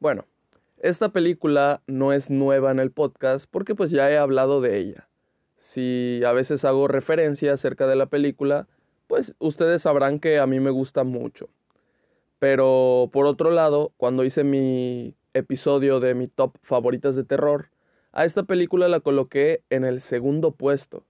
Bueno, esta película no es nueva en el podcast porque pues ya he hablado de ella. Si a veces hago referencia acerca de la película, pues ustedes sabrán que a mí me gusta mucho. Pero por otro lado, cuando hice mi episodio de mi top favoritas de terror, a esta película la coloqué en el segundo puesto.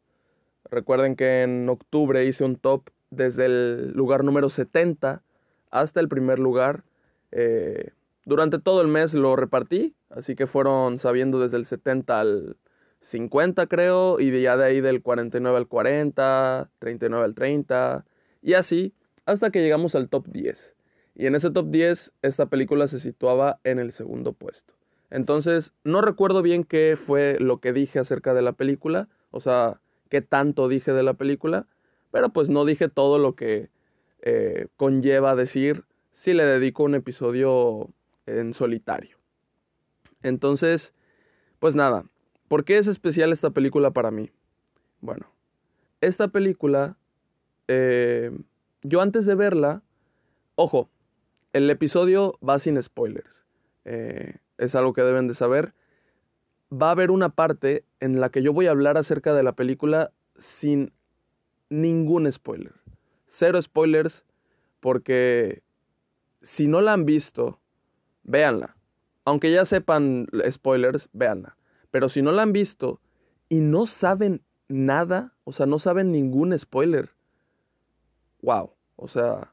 Recuerden que en octubre hice un top desde el lugar número 70 hasta el primer lugar. Eh, durante todo el mes lo repartí, así que fueron sabiendo desde el 70 al 50 creo, y ya de ahí del 49 al 40, 39 al 30, y así hasta que llegamos al top 10. Y en ese top 10 esta película se situaba en el segundo puesto. Entonces, no recuerdo bien qué fue lo que dije acerca de la película, o sea, qué tanto dije de la película, pero pues no dije todo lo que eh, conlleva decir si le dedico un episodio en solitario. Entonces, pues nada, ¿por qué es especial esta película para mí? Bueno, esta película, eh, yo antes de verla, ojo, el episodio va sin spoilers, eh, es algo que deben de saber. Va a haber una parte en la que yo voy a hablar acerca de la película sin ningún spoiler. Cero spoilers, porque si no la han visto véanla. Aunque ya sepan spoilers, véanla. Pero si no la han visto y no saben nada, o sea, no saben ningún spoiler, wow, o sea,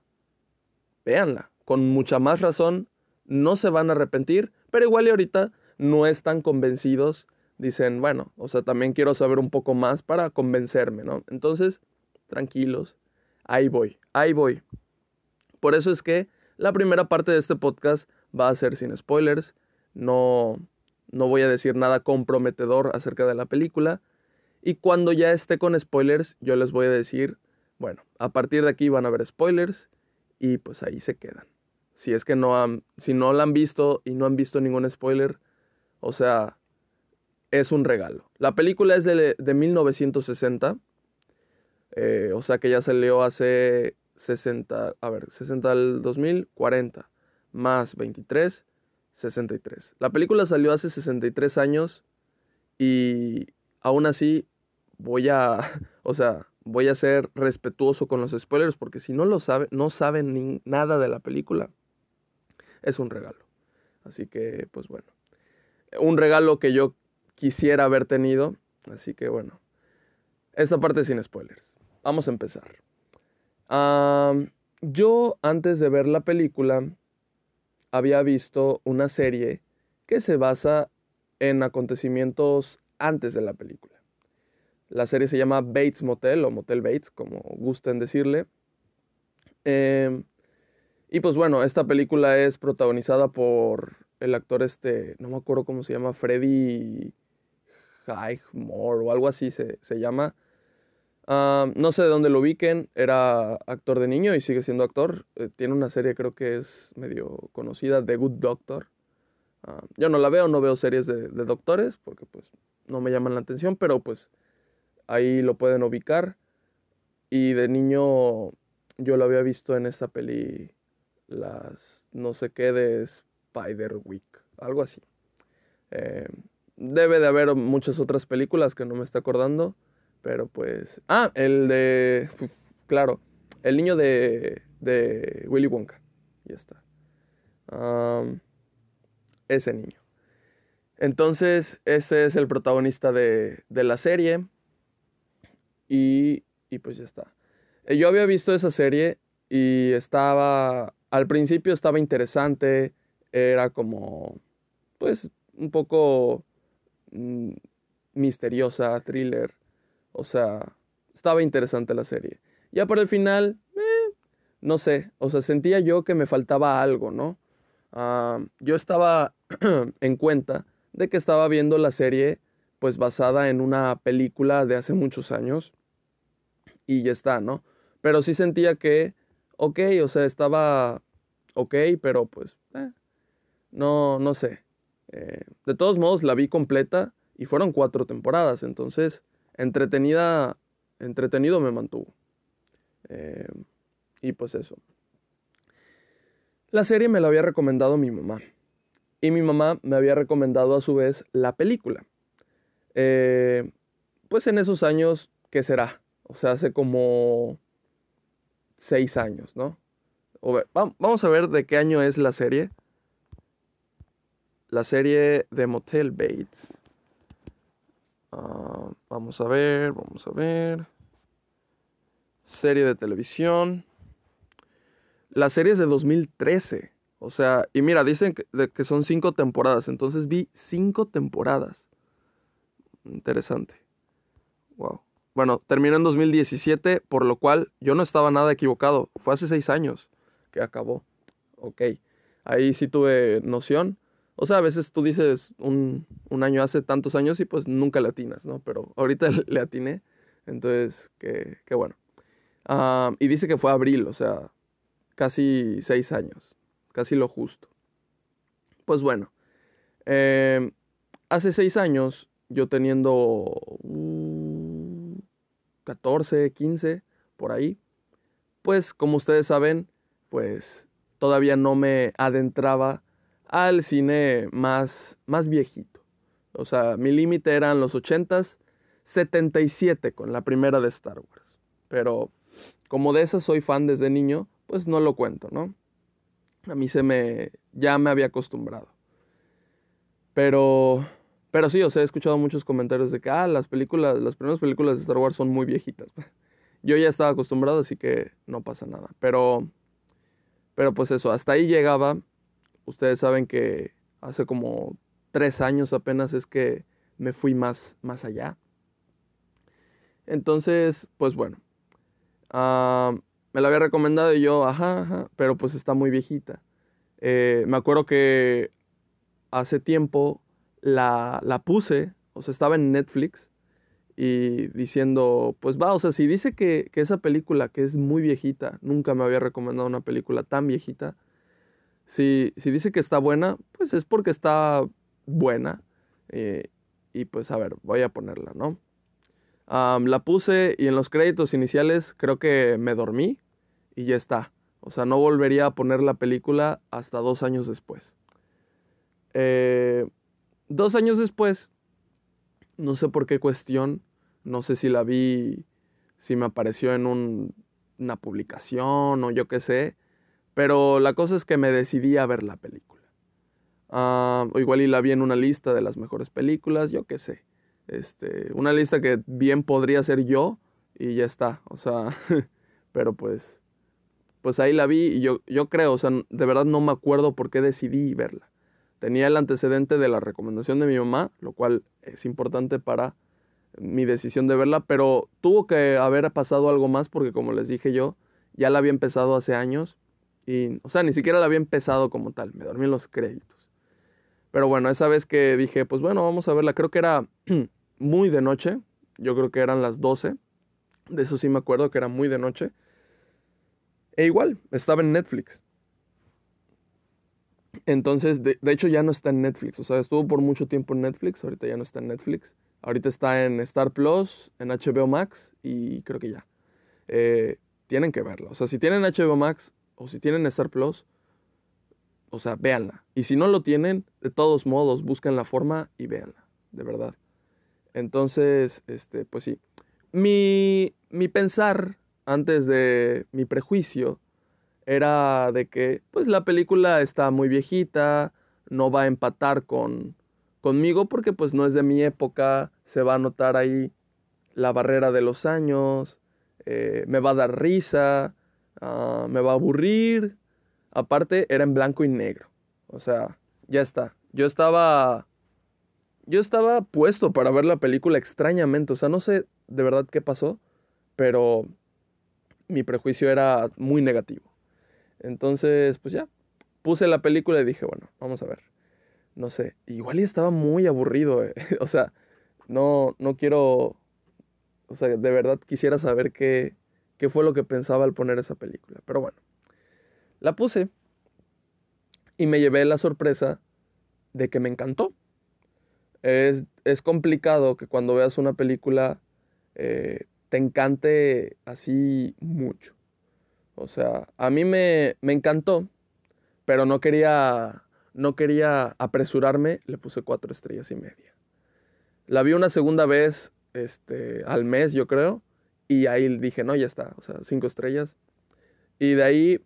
véanla. Con mucha más razón, no se van a arrepentir, pero igual y ahorita no están convencidos. Dicen, bueno, o sea, también quiero saber un poco más para convencerme, ¿no? Entonces, tranquilos, ahí voy, ahí voy. Por eso es que la primera parte de este podcast va a ser sin spoilers. No, no voy a decir nada comprometedor acerca de la película. Y cuando ya esté con spoilers, yo les voy a decir, bueno, a partir de aquí van a haber spoilers y pues ahí se quedan. Si es que no han, si no la han visto y no han visto ningún spoiler, o sea, es un regalo. La película es de, de 1960, eh, o sea que ya salió hace 60, a ver, 60 al 2000, 40 más 23, 63. La película salió hace 63 años y aún así voy a, o sea, voy a ser respetuoso con los spoilers porque si no lo saben, no saben ni nada de la película, es un regalo. Así que, pues bueno, un regalo que yo quisiera haber tenido. Así que bueno, esta parte sin spoilers. Vamos a empezar. yo antes de ver la película había visto una serie que se basa en acontecimientos antes de la película. La serie se llama Bates Motel o Motel Bates, como gusten decirle. Em, y pues bueno, esta película es protagonizada por el actor este, no me acuerdo cómo se llama, Freddy Highmore o algo así se, se llama. No sé de dónde lo ubiquen, era actor de niño y sigue siendo actor. Eh, tiene una serie creo que es medio conocida, The Good Doctor. Yo no la veo, no veo series de, doctores porque pues no me llaman la atención, pero pues ahí lo pueden ubicar. Y de niño yo lo había visto en esta peli, las no sé qué de Spider Week, algo así. Eh, debe de haber muchas otras películas que no me está acordando. Pero pues. Ah, el de. Claro. El niño de. de Willy Wonka. Ya está. ese niño. Entonces, ese es el protagonista de, de la serie. Y, y pues ya está. Eh, yo había visto esa serie y estaba. Al principio estaba interesante. Era como. Pues un poco. Mm, misteriosa, thriller. O sea, estaba interesante la serie. Ya por el final, eh, no sé, o sea, sentía yo que me faltaba algo, ¿no? Ah, yo estaba en cuenta de que estaba viendo la serie pues basada en una película de hace muchos años y ya está, ¿no? Pero sí sentía que, ok, o sea, estaba ok, pero pues, eh, no, no sé. Eh, de todos modos, la vi completa y fueron cuatro temporadas, entonces entretenida, entretenido me mantuvo. Eh, y pues eso. La serie me la había recomendado mi mamá. Y mi mamá me había recomendado a su vez la película. Eh, pues en esos años, ¿qué será? O sea, hace como seis años, ¿no? vamos a ver de qué año es la serie. La serie de Motel Bates. Ah, vamos a ver, vamos a ver. Serie de televisión. La serie es de 2013. O sea, y mira, dicen que, que son cinco temporadas. Entonces vi cinco temporadas. Interesante. Wow. Bueno, terminó en 2017, por lo cual yo no estaba nada equivocado. Fue hace seis años que acabó. Ok. Ahí sí tuve noción. O sea, a veces tú dices un, año hace tantos años y pues nunca le atinas, ¿no? Pero ahorita le atiné. Entonces, qué, bueno. Ah, y dice que fue abril, o sea, casi seis años. Casi lo justo. Pues bueno. Em, hace seis años, yo teniendo 14, 15, por ahí, pues como ustedes saben, pues todavía no me adentraba al cine más, más viejito. O sea, mi límite eran los 80s, 77 con la primera de Star Wars. Pero como de esas soy fan desde niño, pues no lo cuento, ¿no? A mí se me ya me había acostumbrado. Pero pero sí, o sea, he escuchado muchos comentarios de que ah, las películas, las primeras películas de Star Wars son muy viejitas. Yo ya estaba acostumbrado, así que no pasa nada. Pero pero pues eso, hasta ahí llegaba ustedes saben que hace como tres años apenas es que me fui más, más allá. Entonces, pues bueno, ah, me la había recomendado y yo, ajá, ajá, pero pues está muy viejita. Eh, me acuerdo que hace tiempo la, la puse, o sea, estaba en Netflix y diciendo, pues va, o sea, si dice que, que, esa película, que es muy viejita, nunca me había recomendado una película tan viejita, si, dice que está buena, pues es porque está buena. Eh, y pues a ver, voy a ponerla, ¿no? la puse y en los créditos iniciales creo que me dormí y ya está. O sea, no volvería a poner la película hasta dos años después. Eh, dos años después, no sé por qué cuestión, no sé si la vi, si me apareció en una publicación o yo qué sé, pero la cosa es que me decidí a ver la película. Ah, o igual y la vi en una lista de las mejores películas, yo qué sé. Este, una lista que bien podría ser yo y ya está. O sea, pero pues, pues ahí la vi y yo, yo creo, o sea, de verdad no me acuerdo por qué decidí verla. Tenía el antecedente de la recomendación de mi mamá, lo cual es importante para mi decisión de verla, pero tuvo que haber pasado algo más porque como les dije yo, ya la había empezado hace años y, o sea, ni siquiera la había empezado como tal, me dormí en los créditos. Pero bueno, esa vez que dije, pues bueno, vamos a verla, creo que era muy de noche, yo creo que eran las 12, de eso sí me acuerdo que era muy de noche. E igual, estaba en Netflix. Entonces, de, hecho ya no está en Netflix, o sea, estuvo por mucho tiempo en Netflix, ahorita ya no está en Netflix. Ahorita está en Star Plus, en HBO Max y creo que ya. Eh, tienen que verla. O sea, si tienen HBO Max, o si tienen Star Plus, o sea, véanla. Y si no lo tienen, de todos modos, busquen la forma y véanla, de verdad. Entonces, este, pues sí. Mi, mi pensar antes de mi prejuicio era de que, pues la película está muy viejita, no va a empatar con, conmigo porque pues no es de mi época, se va a notar ahí la barrera de los años, eh, me va a dar risa, Ah, me va a aburrir. Aparte, era en blanco y negro. O sea, ya está. Yo estaba. Yo estaba puesto para ver la película extrañamente. O sea, no sé de verdad qué pasó. Pero mi prejuicio era muy negativo. Entonces, pues ya. Puse la película y dije, bueno, vamos a ver. No sé. Igual y estaba muy aburrido. Eh. o sea, no, no quiero. O sea, de verdad quisiera saber qué, qué fue lo que pensaba al poner esa película. Pero bueno, la puse y me llevé la sorpresa de que me encantó. Es, es complicado que cuando veas una película eh, te encante así mucho. O sea, a mí me, me encantó, pero no quería, no quería apresurarme, le puse cuatro estrellas y media. La vi una segunda vez este, al mes, yo creo, y ahí dije, no, ya está, o sea, cinco estrellas. Y de ahí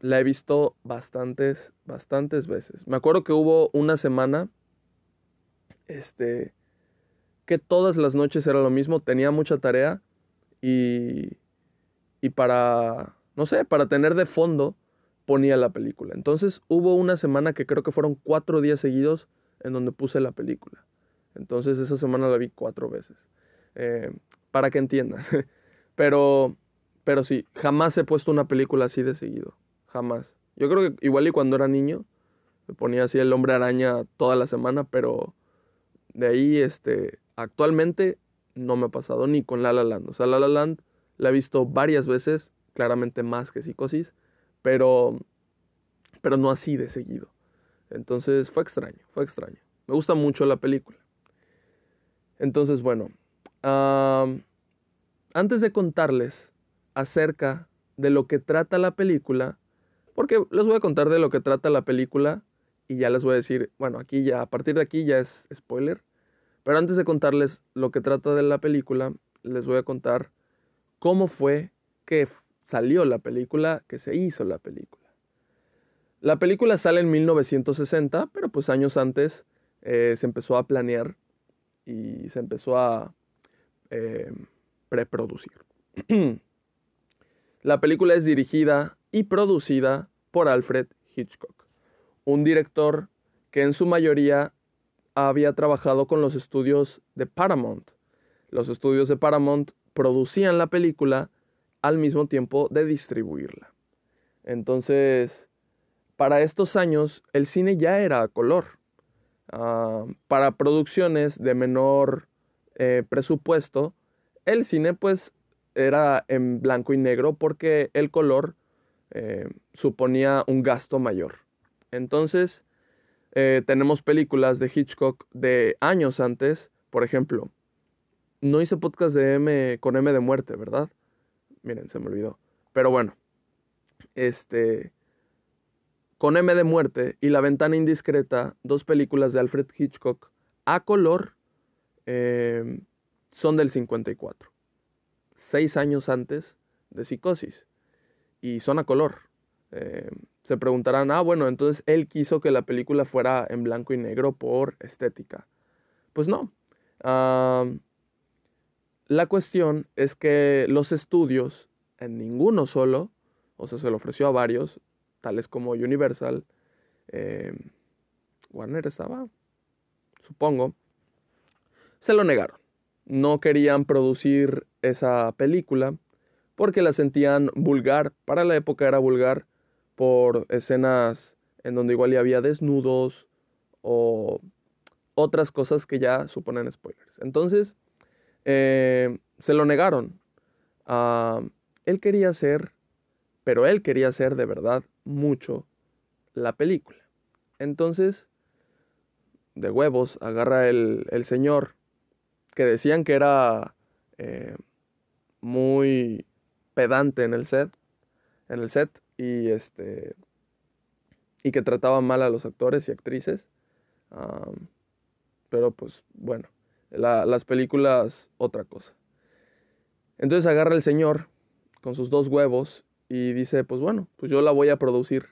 la he visto bastantes, bastantes veces. Me acuerdo que hubo una semana, este, que todas las noches era lo mismo, tenía mucha tarea y, y para, no sé, para tener de fondo ponía la película. Entonces hubo una semana que creo que fueron cuatro días seguidos en donde puse la película. Entonces esa semana la vi cuatro veces. Eh, para que entiendan. pero, pero sí, jamás he puesto una película así de seguido. Jamás. Yo creo que igual y cuando era niño me ponía así el hombre araña toda la semana, pero de ahí, este, actualmente no me ha pasado ni con La La Land. O sea, La La Land la he visto varias veces, claramente más que Psicosis, pero, pero no así de seguido. Entonces fue extraño, fue extraño. Me gusta mucho la película. Entonces, bueno, antes de contarles acerca de lo que trata la película, porque les voy a contar de lo que trata la película y ya les voy a decir, bueno, aquí ya, a partir de aquí ya es spoiler. Pero antes de contarles lo que trata de la película, les voy a contar cómo fue que salió la película, que se hizo la película. La película sale en 1960, pero pues años antes eh, se empezó a planear y se empezó a eh, preproducir. la película es dirigida y producida por Alfred Hitchcock, un director que en su mayoría había trabajado con los estudios de Paramount. Los estudios de Paramount producían la película al mismo tiempo de distribuirla. Entonces, para estos años, el cine ya era a color. Ah, para producciones de menor eh, presupuesto, el cine pues era en blanco y negro porque el color eh, suponía un gasto mayor. Entonces, eh, tenemos películas de Hitchcock de años antes, por ejemplo, no hice podcast de M con M de muerte, ¿verdad? Miren, se me olvidó. Pero bueno, este, con M de muerte y La ventana indiscreta, dos películas de Alfred Hitchcock a color, eh, son del 54, seis años antes de Psicosis y son a color. Eh, se preguntarán, ah, bueno, entonces él quiso que la película fuera en blanco y negro por estética. Pues no. la cuestión es que los estudios, en ninguno solo, o sea, se lo ofreció a varios, tales como Universal, eh, Warner estaba, supongo, se lo negaron. No querían producir esa película porque la sentían vulgar. Para la época era vulgar por escenas en donde igual ya había desnudos o otras cosas que ya suponen spoilers. Entonces, eh, se lo negaron. Ah, él quería hacer, pero él quería hacer de verdad mucho la película. Entonces, de huevos, agarra el, el señor que decían que era eh, muy pedante en el set, en el set y este y que trataba mal a los actores y actrices. pero pues bueno, las películas otra cosa. Entonces agarra el señor con sus dos huevos y dice, pues bueno, pues yo la voy a producir.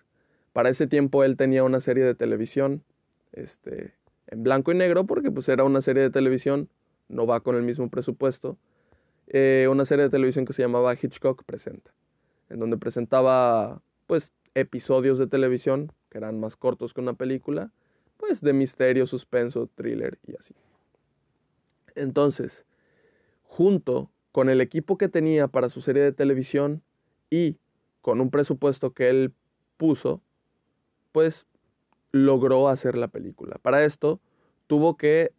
Para ese tiempo él tenía una serie de televisión, este, en blanco y negro, porque pues era una serie de televisión, no va con el mismo presupuesto. Eh, una serie de televisión que se llamaba Hitchcock Presenta, en donde presentaba pues episodios de televisión que eran más cortos que una película, pues de misterio, suspenso, thriller y así. Entonces, junto con el equipo que tenía para su serie de televisión y con un presupuesto que él puso, pues logró hacer la película. Para esto tuvo que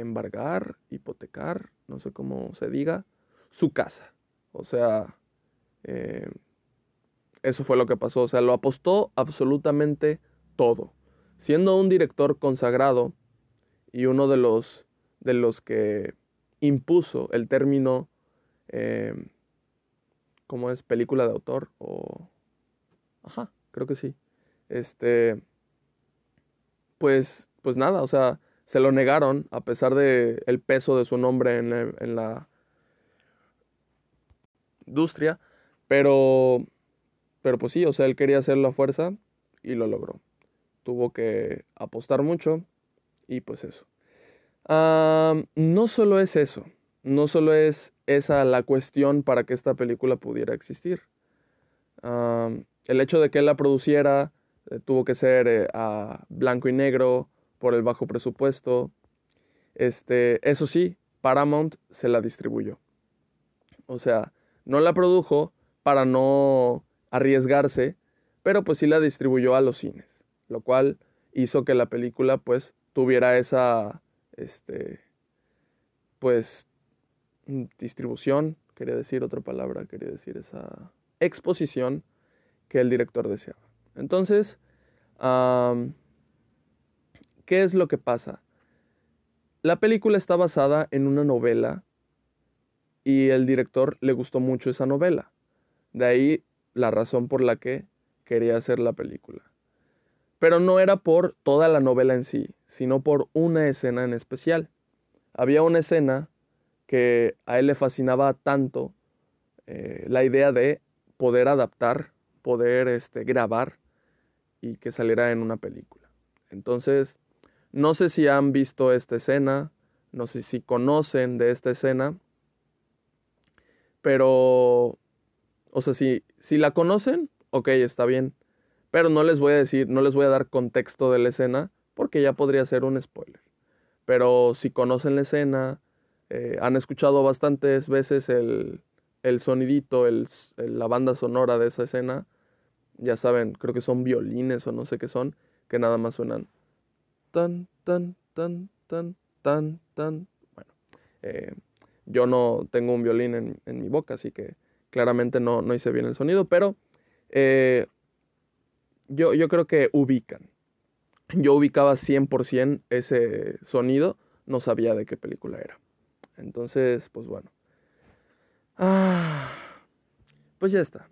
embargar, hipotecar, no sé cómo se diga, su casa. O sea, eh, eso fue lo que pasó. O sea, lo apostó absolutamente todo. Siendo un director consagrado y uno de los, de los que impuso el término, eh, ¿cómo es? Película de autor o... Ajá, creo que sí. Este, pues, pues nada, o sea, se lo negaron a pesar de el peso de su nombre en, en la industria, pero, pero pues sí, o sea, él quería hacerlo a fuerza y lo logró. Tuvo que apostar mucho y pues eso. no solo es eso, no solo es esa la cuestión para que esta película pudiera existir. el hecho de que él la produciera eh, tuvo que ser eh, a blanco y negro por el bajo presupuesto. Este, eso sí, Paramount se la distribuyó. O sea, no la produjo para no arriesgarse, pero pues sí la distribuyó a los cines, lo cual hizo que la película pues tuviera esa, este, pues, distribución, quería decir otra palabra, quería decir esa exposición que el director deseaba. Entonces, ¿qué es lo que pasa? La película está basada en una novela y el director le gustó mucho esa novela. De ahí la razón por la que quería hacer la película. Pero no era por toda la novela en sí, sino por una escena en especial. Había una escena que a él le fascinaba tanto eh, la idea de poder adaptar, poder este, grabar y que saliera en una película. Entonces, no sé si han visto esta escena, no sé si conocen de esta escena, pero, o sea, si, si la conocen, ok, está bien. Pero no les voy a decir, no les voy a dar contexto de la escena porque ya podría ser un spoiler. Pero si conocen la escena, eh, han escuchado bastantes veces el, el sonidito, el, la banda sonora de esa escena, ya saben, creo que son violines o no sé qué son, que nada más suenan tan, tan, tan, tan, tan, tan. Bueno, eh, yo no tengo un violín en, mi boca, así que claramente no, no hice bien el sonido, pero eh, yo, yo creo que ubican. Yo ubicaba 100% ese sonido, no sabía de qué película era. Entonces, pues bueno. Ah, pues ya está.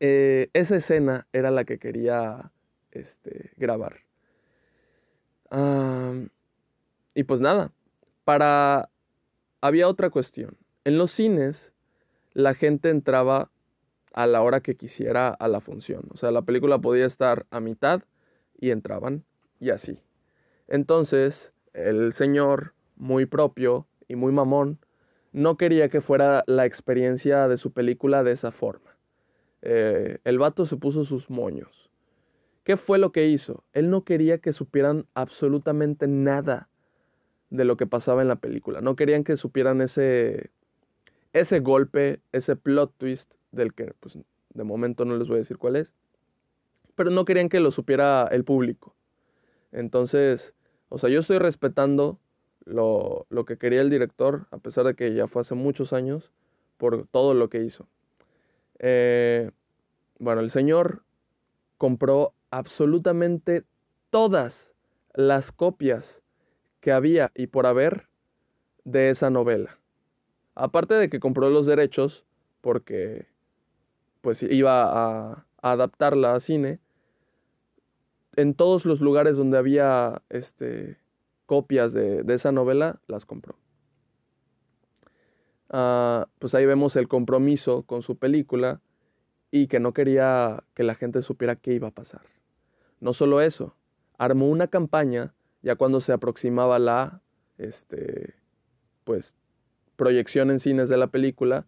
Eh, esa escena era la que quería este, grabar. Y pues nada, para había otra cuestión. En los cines, la gente entraba a la hora que quisiera a la función. O sea, la película podía estar a mitad y entraban y así. Entonces, el señor, muy propio y muy mamón, no quería que fuera la experiencia de su película de esa forma. Eh, el vato se puso sus moños. ¿Qué fue lo que hizo? Él no quería que supieran absolutamente nada de lo que pasaba en la película. No querían que supieran ese, ese golpe, ese plot twist del que pues, de momento no les voy a decir cuál es. Pero no querían que lo supiera el público. Entonces, o sea, yo estoy respetando lo, lo que quería el director, a pesar de que ya fue hace muchos años, por todo lo que hizo. Eh, bueno, el señor compró absolutamente todas las copias que había y por haber de esa novela. Aparte de que compró los derechos porque pues iba a, adaptarla a cine, en todos los lugares donde había este, copias de, esa novela, las compró. Ah, pues ahí vemos el compromiso con su película y que no quería que la gente supiera qué iba a pasar. No solo eso, armó una campaña ya cuando se aproximaba la este, pues, proyección en cines de la película,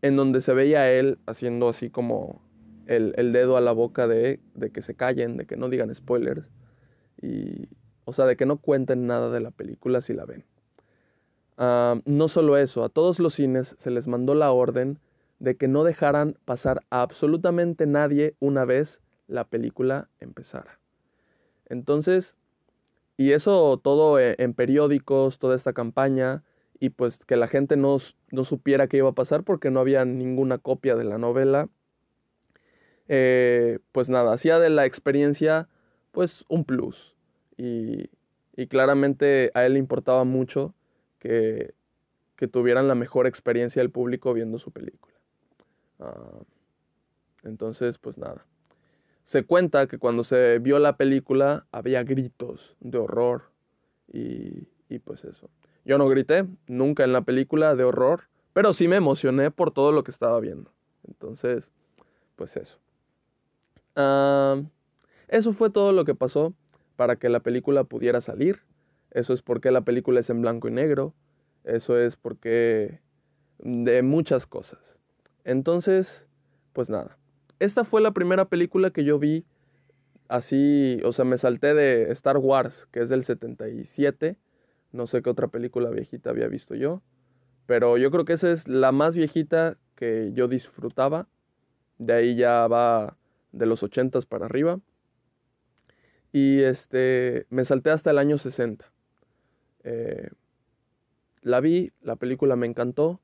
en donde se veía él haciendo así como el, dedo a la boca de, de, que se callen, de que no digan spoilers, y, o sea, de que no cuenten nada de la película si la ven. Ah, no solo eso, a todos los cines se les mandó la orden de que no dejaran pasar a absolutamente nadie una vez la película empezara. Entonces, y eso todo e, en periódicos, toda esta campaña, y pues que la gente no, no supiera qué iba a pasar porque no había ninguna copia de la novela. Eh, pues nada, hacía de la experiencia pues un plus. Y, y claramente a él le importaba mucho que, que, tuvieran la mejor experiencia del público viendo su película. Ah, entonces, pues nada. Se cuenta que cuando se vio la película había gritos de horror y, y pues eso. Yo no grité nunca en la película de horror, pero sí me emocioné por todo lo que estaba viendo. Entonces, pues eso. Eso fue todo lo que pasó para que la película pudiera salir. Eso es porque la película es en blanco y negro. Eso es porque de muchas cosas. Entonces, pues nada. Esta fue la primera película que yo vi así, o sea, me salté de Star Wars, que es del 77. No sé qué otra película viejita había visto yo. Pero yo creo que esa es la más viejita que yo disfrutaba. De ahí ya va de los 80 para arriba. Y este, me salté hasta el año 60. Eh, la vi, la película me encantó.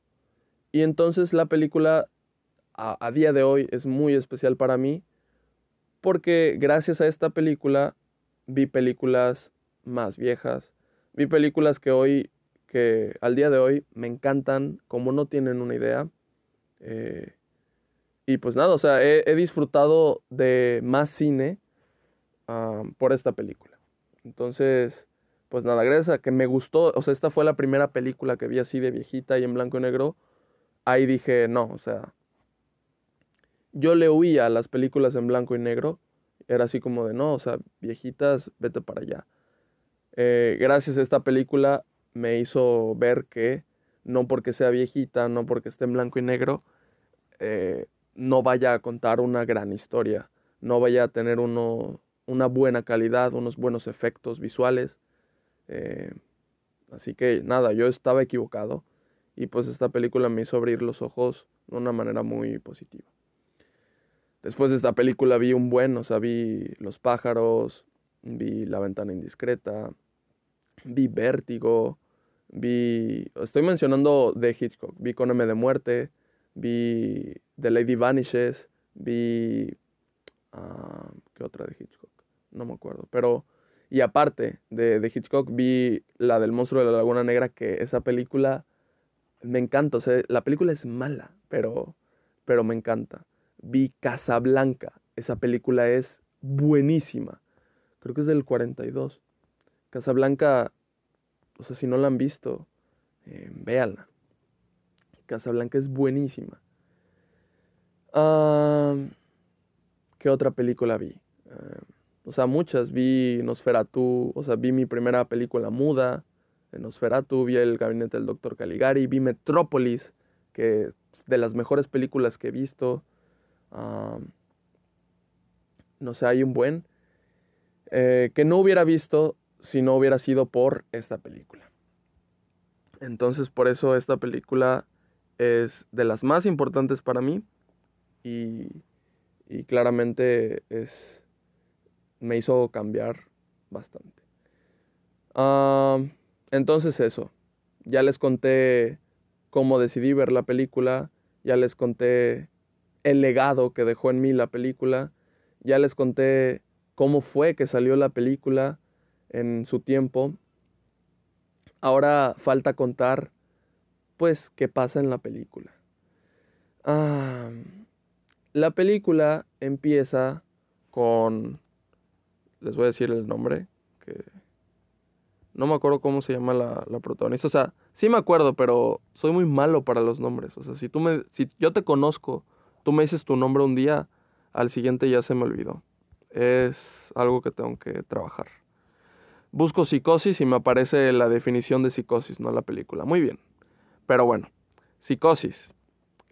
Y entonces la película a, a, día de hoy es muy especial para mí porque gracias a esta película vi películas más viejas, vi películas que hoy, que al día de hoy me encantan como no tienen una idea. Eh, y pues nada, o sea, he, disfrutado de más cine uh, por esta película. Entonces, pues nada, gracias a que me gustó, o sea, esta fue la primera película que vi así de viejita y en blanco y negro, ahí dije, no, o sea, yo le huía a las películas en blanco y negro, era así como de, no, o sea, viejitas, vete para allá. Eh, gracias a esta película me hizo ver que no porque sea viejita, no porque esté en blanco y negro, eh, no vaya a contar una gran historia, no vaya a tener una buena calidad, unos buenos efectos visuales. Eh, así que nada, yo estaba equivocado y pues esta película me hizo abrir los ojos de una manera muy positiva. Después de esta película vi un buen, o sea, vi Los pájaros, vi La ventana indiscreta, vi Vértigo, vi, estoy mencionando de Hitchcock, vi Con M de muerte, vi The Lady Vanishes, vi, uh, ¿qué otra de Hitchcock? No me acuerdo, pero, y aparte de, de Hitchcock vi la del monstruo de la Laguna Negra, que esa película me encanta, o sea, la película es mala, pero, pero me encanta. Vi Casablanca, esa película es buenísima, creo que es del 42. Casablanca, o sea, si no la han visto, eh, véanla. Casablanca es buenísima. Uh, ¿Qué otra película vi? Uh, o sea, muchas. Vi Nosferatu, o sea, vi mi primera película muda, en Nosferatu, vi El Gabinete del Doctor Caligari, vi Metrópolis, que es de las mejores películas que he visto. No sé, hay un buen. Eh, que no hubiera visto si no hubiera sido por esta película. Entonces, por eso esta película es de las más importantes para mí y, claramente es, me hizo cambiar bastante. Entonces eso, ya les conté cómo decidí ver la película, ya les conté el legado que dejó en mí la película, ya les conté cómo fue que salió la película en su tiempo. Ahora falta contar, pues, qué pasa en la película. Ah, la película empieza con, les voy a decir el nombre, que no me acuerdo cómo se llama la, la, protagonista. O sea, sí me acuerdo, pero soy muy malo para los nombres. O sea, si tú me, si yo te conozco, tú me dices tu nombre un día, al siguiente ya se me olvidó. Es algo que tengo que trabajar. Busco psicosis y me aparece la definición de psicosis, no la película. Muy bien. Pero bueno, psicosis.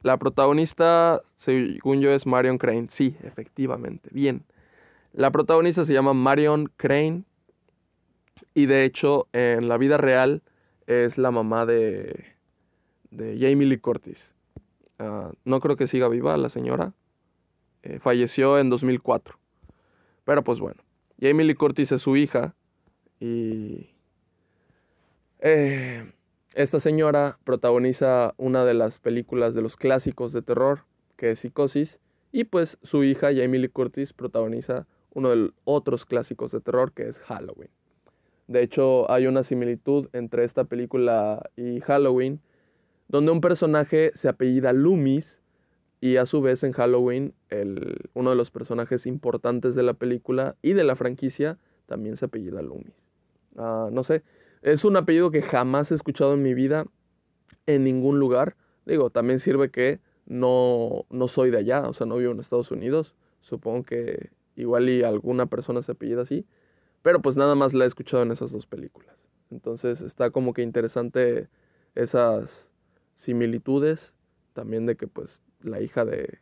La protagonista, según yo, es Marion Crane. Sí, efectivamente. Bien. La protagonista se llama Marion Crane. Y de hecho, en la vida real, es la mamá de, de Jamie Lee Curtis. Uh, no creo que siga viva la señora. Eh, falleció en 2004. Pero pues bueno. Jamie Lee Curtis es su hija. Y. Eh, esta señora protagoniza una de las películas de los clásicos de terror, que es Psicosis, y pues su hija Jamie Curtis protagoniza uno de los otros clásicos de terror, que es Halloween. De hecho, hay una similitud entre esta película y Halloween, donde un personaje se apellida Loomis Y a su vez en Halloween, el, uno de los personajes importantes de la película y de la franquicia también se apellida Loomis. Ah, no sé, es un apellido que jamás he escuchado en mi vida en ningún lugar. Digo, también sirve que no, no soy de allá, o sea, no vivo en Estados Unidos. Supongo que igual y alguna persona se apellida así. Pero pues nada más la he escuchado en esas dos películas. Entonces está como que interesante esas similitudes. También de que pues la hija de,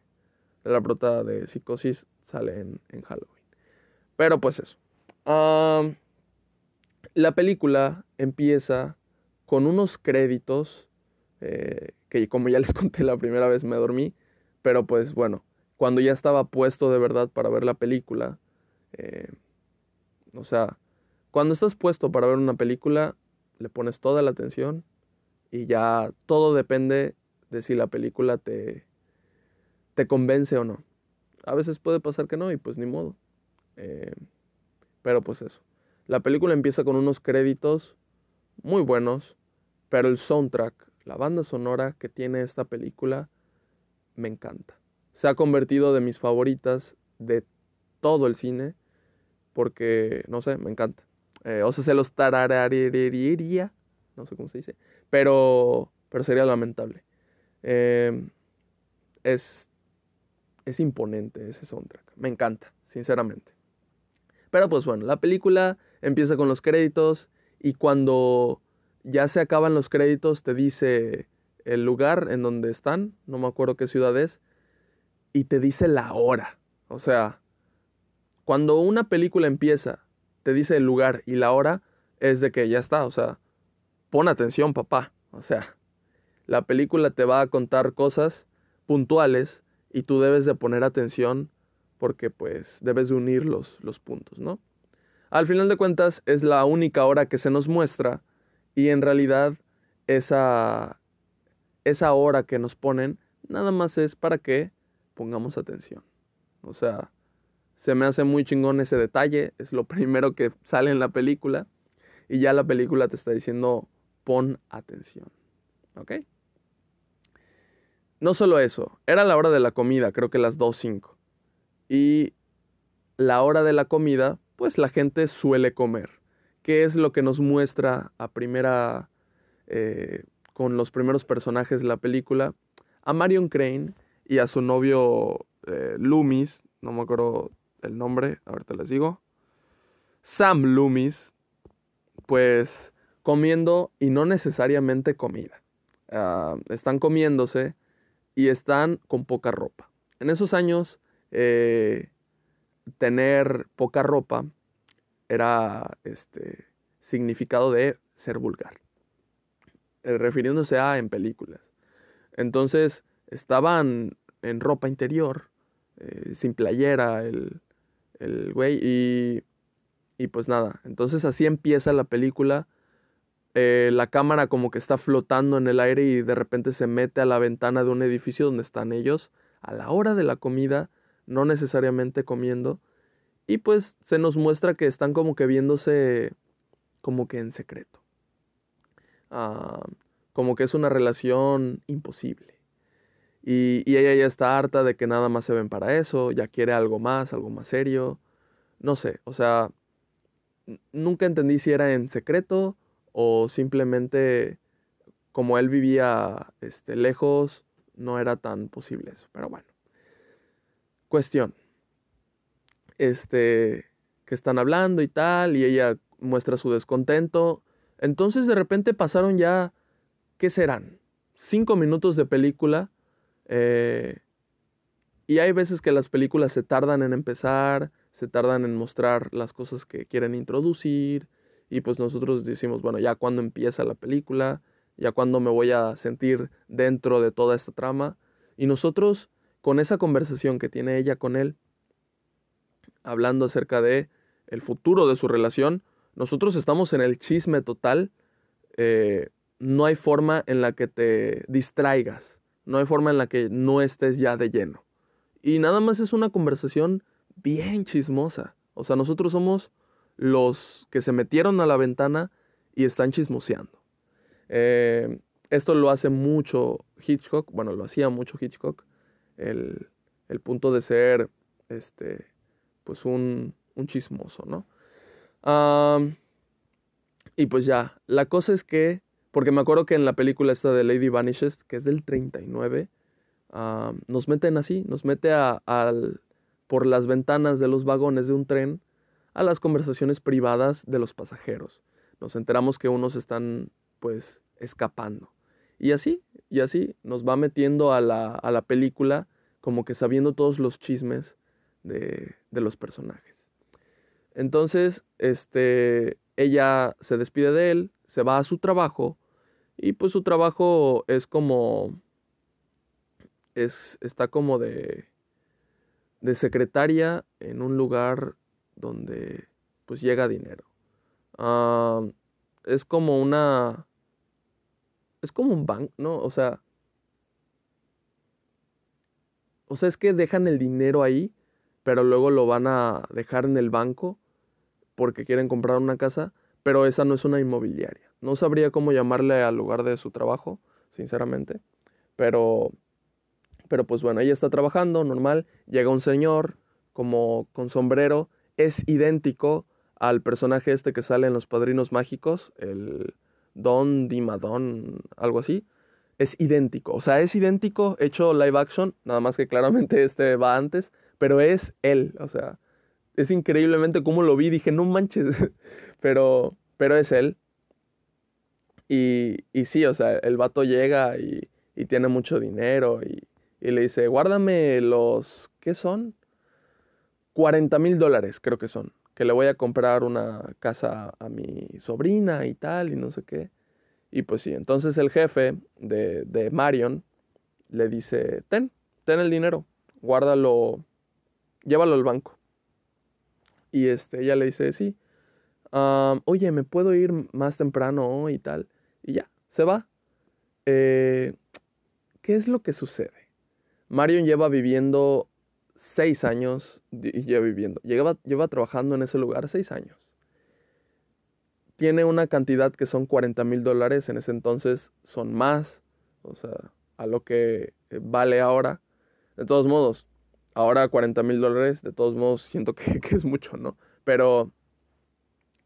la prota de Psicosis sale en, Halloween. Pero pues eso. la película empieza con unos créditos eh, que como ya les conté la primera vez me dormí. Pero pues bueno, cuando ya estaba puesto de verdad para ver la película, eh, o sea, cuando estás puesto para ver una película, le pones toda la atención y ya todo depende de si la película te, te convence o no. A veces puede pasar que no y pues ni modo. Eh, pero pues eso. La película empieza con unos créditos muy buenos, pero el soundtrack, la banda sonora que tiene esta película, me encanta. Se ha convertido de mis favoritas de todo el cine porque, no sé, me encanta. Eh, o sea, se los tararariría, no sé cómo se dice, pero, pero sería lamentable. Em, es, es imponente ese soundtrack, me encanta, sinceramente. Pero pues bueno, la película empieza con los créditos y cuando ya se acaban los créditos te dice el lugar en donde están, no me acuerdo qué ciudad es, y te dice la hora. O sea, cuando una película empieza, te dice el lugar y la hora, es de que ya está, o sea, pon atención, papá. O sea, la película te va a contar cosas puntuales y tú debes de poner atención porque pues debes de unir los, los puntos, ¿no? Al final de cuentas es la única hora que se nos muestra y en realidad esa, esa hora que nos ponen nada más es para que pongamos atención. O sea, se me hace muy chingón ese detalle, es lo primero que sale en la película y ya la película te está diciendo pon atención. ¿Ok? No solo eso, era la hora de la comida, creo que las 2.05. Y la hora de la comida, pues la gente suele comer. ¿Qué es lo que nos muestra a primera, eh, con los primeros personajes de la película? A Marion Crane y a su novio eh, Loomis, no me acuerdo el nombre, ahorita les digo. Sam Loomis, pues comiendo y no necesariamente comida. Ah, están comiéndose y están con poca ropa. En esos años, eh, tener poca ropa era este significado de ser vulgar, eh, refiriéndose a en películas. Entonces, estaban en ropa interior, eh, sin playera, el, el güey. Y, y pues nada, entonces así empieza la película. Eh, la cámara como que está flotando en el aire y de repente se mete a la ventana de un edificio donde están ellos a la hora de la comida, no necesariamente comiendo. Y pues se nos muestra que están como que viéndose como que en secreto. Ah, como que es una relación imposible. Y, ella ya está harta de que nada más se ven para eso, ya quiere algo más, algo más serio. No sé, o sea, nunca entendí si era en secreto o simplemente como él vivía este, lejos, no era tan posible eso. Pero bueno. Cuestión. Este, que están hablando y tal, y ella muestra su descontento. Entonces de repente pasaron ya, ¿qué serán? Cinco minutos de película eh, y hay veces que las películas se tardan en empezar, se tardan en mostrar las cosas que quieren introducir. Y pues nosotros decimos, bueno, ya cuando empieza la película, ya cuando me voy a sentir dentro de toda esta trama. Y nosotros, con esa conversación que tiene ella con él, hablando acerca de el futuro de su relación, nosotros estamos en el chisme total. Eh, no hay forma en la que te distraigas. No hay forma en la que no estés ya de lleno. Y nada más es una conversación bien chismosa. O sea, nosotros somos los que se metieron a la ventana y están chismoseando. Eh, esto lo hace mucho Hitchcock, bueno, lo hacía mucho Hitchcock. el, el punto de ser, este, pues un, un chismoso, ¿no? y pues ya, la cosa es que, porque me acuerdo que en la película esta de Lady Vanishes, que es del 39, nos meten así, nos mete a, al, por las ventanas de los vagones de un tren a las conversaciones privadas de los pasajeros. Nos enteramos que unos están pues escapando. Y así, y así nos va metiendo a la, a la película como que sabiendo todos los chismes de, de los personajes. Entonces, este, ella se despide de él, se va a su trabajo y pues su trabajo es como, es, está como de, de secretaria en un lugar donde pues llega dinero. Ah, es como una, es como un banco, ¿no? O sea, o sea, es que dejan el dinero ahí, pero luego lo van a dejar en el banco porque quieren comprar una casa, pero esa no es una inmobiliaria. No sabría cómo llamarle al lugar de su trabajo, sinceramente, pero pero pues bueno, ella está trabajando normal, llega un señor como con sombrero, es idéntico al personaje este que sale en Los Padrinos Mágicos, el Don Dimadon, algo así. Es idéntico, o sea, es idéntico, hecho live action, nada más que claramente este va antes, pero es él, o sea, es increíblemente como lo vi, dije, no manches, pero, pero es él. Y, y sí, o sea, el vato llega y, y tiene mucho dinero y, y, le dice, guárdame los, ¿qué son? 40 mil dólares, creo que son, que le voy a comprar una casa a mi sobrina y tal, y no sé qué. Y pues sí, entonces el jefe de, de Marion le dice, ten, ten el dinero, guárdalo, llévalo al banco. Y este, ella le dice, sí. Oye, ¿me puedo ir más temprano y tal? Y ya, se va. Eh, ¿Qué es lo que sucede? Marion lleva viviendo seis años, lleva viviendo, lleva, lleva trabajando en ese lugar seis años. Tiene una cantidad que son 40 mil dólares, en ese entonces son más, o sea, a lo que vale ahora. De todos modos, Ahora 40 mil dólares, de todos modos, siento que, es mucho, ¿no? Pero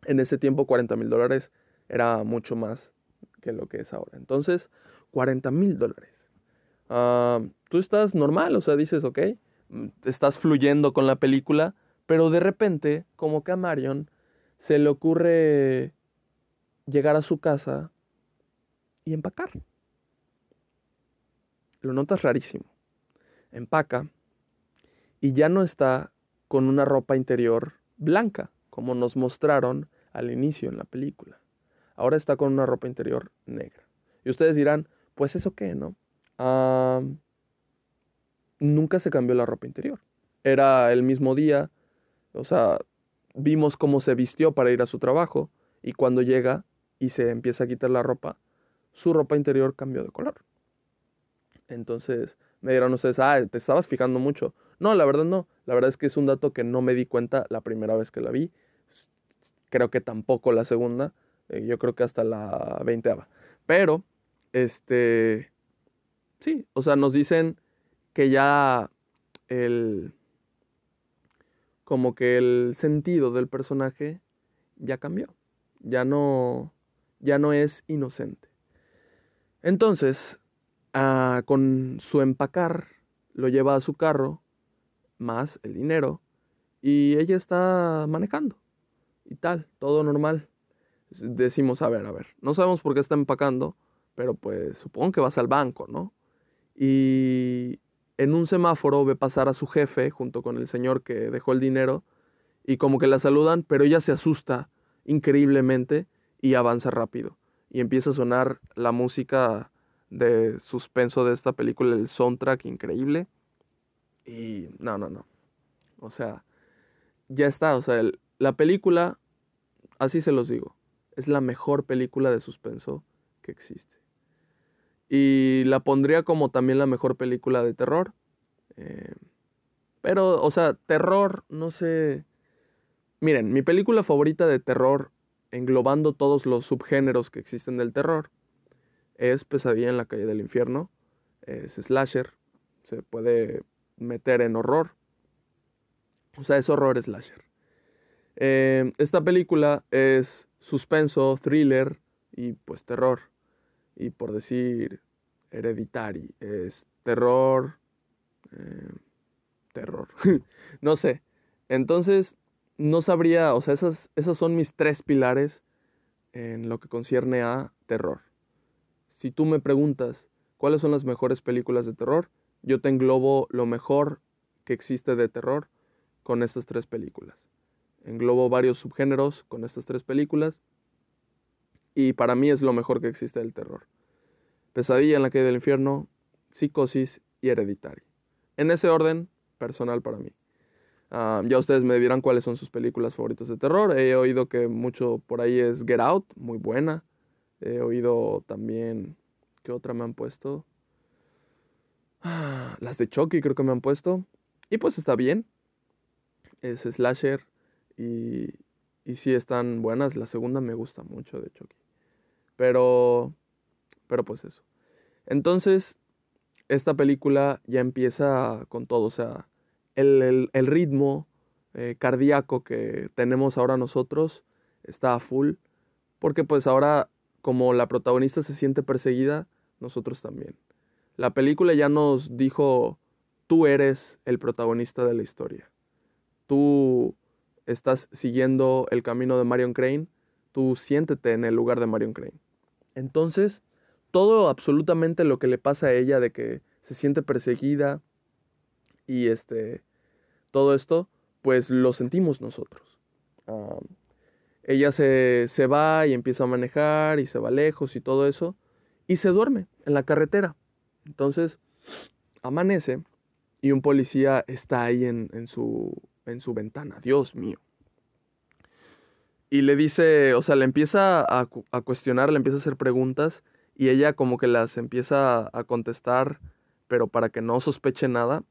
en ese tiempo 40 mil dólares era mucho más que lo que es ahora. Entonces, 40 mil dólares. Ah, tú estás normal, o sea, dices, ok, estás fluyendo con la película, pero de repente, como que a Marion se le ocurre llegar a su casa y empacar. Lo notas rarísimo. Empaca y ya no está con una ropa interior blanca, como nos mostraron al inicio en la película. Ahora está con una ropa interior negra. Y ustedes dirán, pues eso qué, ¿no? Nunca se cambió la ropa interior. Era el mismo día, o sea, vimos cómo se vistió para ir a su trabajo y cuando llega y se empieza a quitar la ropa, su ropa interior cambió de color. Entonces me dirán ustedes, ah, te estabas fijando mucho. No, la verdad no. La verdad es que es un dato que no me di cuenta la primera vez que la vi. Creo que tampoco la segunda. Eh, yo creo que hasta la veinteava. Pero, este, sí, o sea, nos dicen que ya el, como que el sentido del personaje ya cambió. Ya no, ya no es inocente. Entonces, ah, con su empacar, lo lleva a su carro más el dinero y ella está manejando y tal, todo normal. Decimos, a ver, a ver, no sabemos por qué está empacando, pero pues supongo que vas al banco, ¿no? Y en un semáforo ve pasar a su jefe junto con el señor que dejó el dinero y como que la saludan, pero ella se asusta increíblemente y avanza rápido. Y empieza a sonar la música de suspenso de esta película, el soundtrack increíble. Y no, no, no. O sea, ya está. O sea, la película, así se los digo, es la mejor película de suspenso que existe. Y la pondría como también la mejor película de terror. Eh, pero, o sea, terror, no sé. Miren, mi película favorita de terror, englobando todos los subgéneros que existen del terror, es Pesadilla en la calle del infierno, es slasher, se puede meter en horror. O sea, es horror slasher. Eh, esta película es suspenso, thriller y pues terror. Y por decir hereditary, es terror, eh, terror, no sé. Entonces, no sabría, o sea, esas, esas son mis tres pilares en lo que concierne a terror. Si tú me preguntas cuáles son las mejores películas de terror, yo te englobo lo mejor que existe de terror con estas tres películas. Englobo varios subgéneros con estas tres películas y para mí es lo mejor que existe del terror. Pesadilla en la calle del infierno, Psicosis y Hereditary. En ese orden, personal para mí. Ah, ya ustedes me dirán cuáles son sus películas favoritas de terror. He oído que mucho por ahí es Get Out, muy buena. He oído también. ¿Qué otra me han puesto? Ah, las de Chucky creo que me han puesto. Y pues está bien. Es slasher. Y, y sí están buenas. La segunda me gusta mucho de Chucky. Pero. Pero pues eso. Entonces, esta película ya empieza con todo. O sea, el, ritmo eh, cardíaco que tenemos ahora nosotros está a full. Porque pues ahora como la protagonista se siente perseguida, nosotros también. La película ya nos dijo, tú eres el protagonista de la historia. Tú estás siguiendo el camino de Marion Crane, tú siéntete en el lugar de Marion Crane. Entonces, todo absolutamente lo que le pasa a ella de que se siente perseguida y este todo esto, pues lo sentimos nosotros. ella se, se va y empieza a manejar y se va lejos y todo eso y se duerme en la carretera. Entonces, amanece y un policía está ahí en, en, su, en su ventana. Dios mío. Y le dice, o sea, le empieza a, a, cuestionar, le empieza a hacer preguntas y ella como que las empieza a contestar, pero para que no sospeche nada.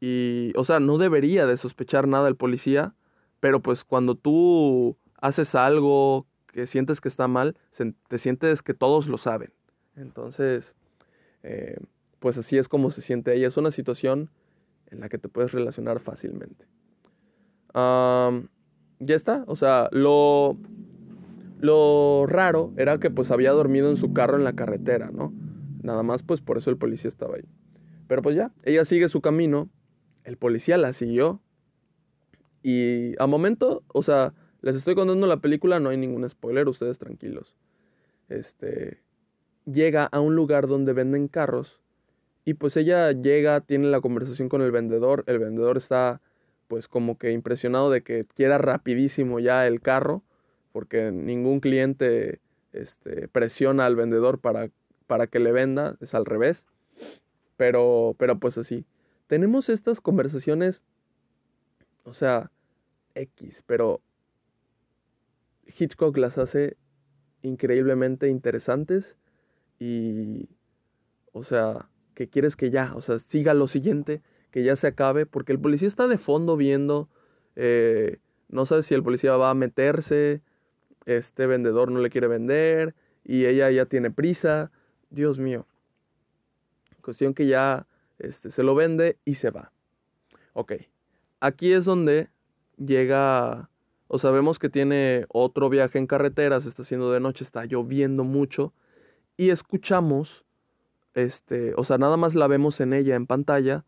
Y, o sea, no debería de sospechar nada el policía, pero pues cuando tú haces algo que sientes que está mal, te sientes que todos lo saben. Entonces, eh, pues así es como se siente ella. Es una situación en la que te puedes relacionar fácilmente. Ya está. O sea, lo, lo raro era que pues había dormido en su carro en la carretera, ¿no? Nada más pues por eso el policía estaba ahí. Pero pues ya, ella sigue su camino el policía la siguió. Y a momento, o sea, les estoy contando la película, no hay ningún spoiler, ustedes tranquilos. Este llega a un lugar donde venden carros y pues ella llega, tiene la conversación con el vendedor, el vendedor está pues como que impresionado de que quiera rapidísimo ya el carro, porque ningún cliente este, presiona al vendedor para, para que le venda, es al revés. Pero, pero pues así. Tenemos estas conversaciones, o sea, X, pero Hitchcock las hace increíblemente interesantes y, o sea, que quieres que ya, o sea, siga lo siguiente, que ya se acabe, porque el policía está de fondo viendo, eh, no sabe si el policía va a meterse, este vendedor no le quiere vender y ella ya tiene prisa, Dios mío. Cuestión que ya este, se lo vende y se va. Ok, aquí es donde llega, o sabemos que tiene otro viaje en carretera, se está haciendo de noche, está lloviendo mucho y escuchamos, este, o sea, nada más la vemos en ella en pantalla,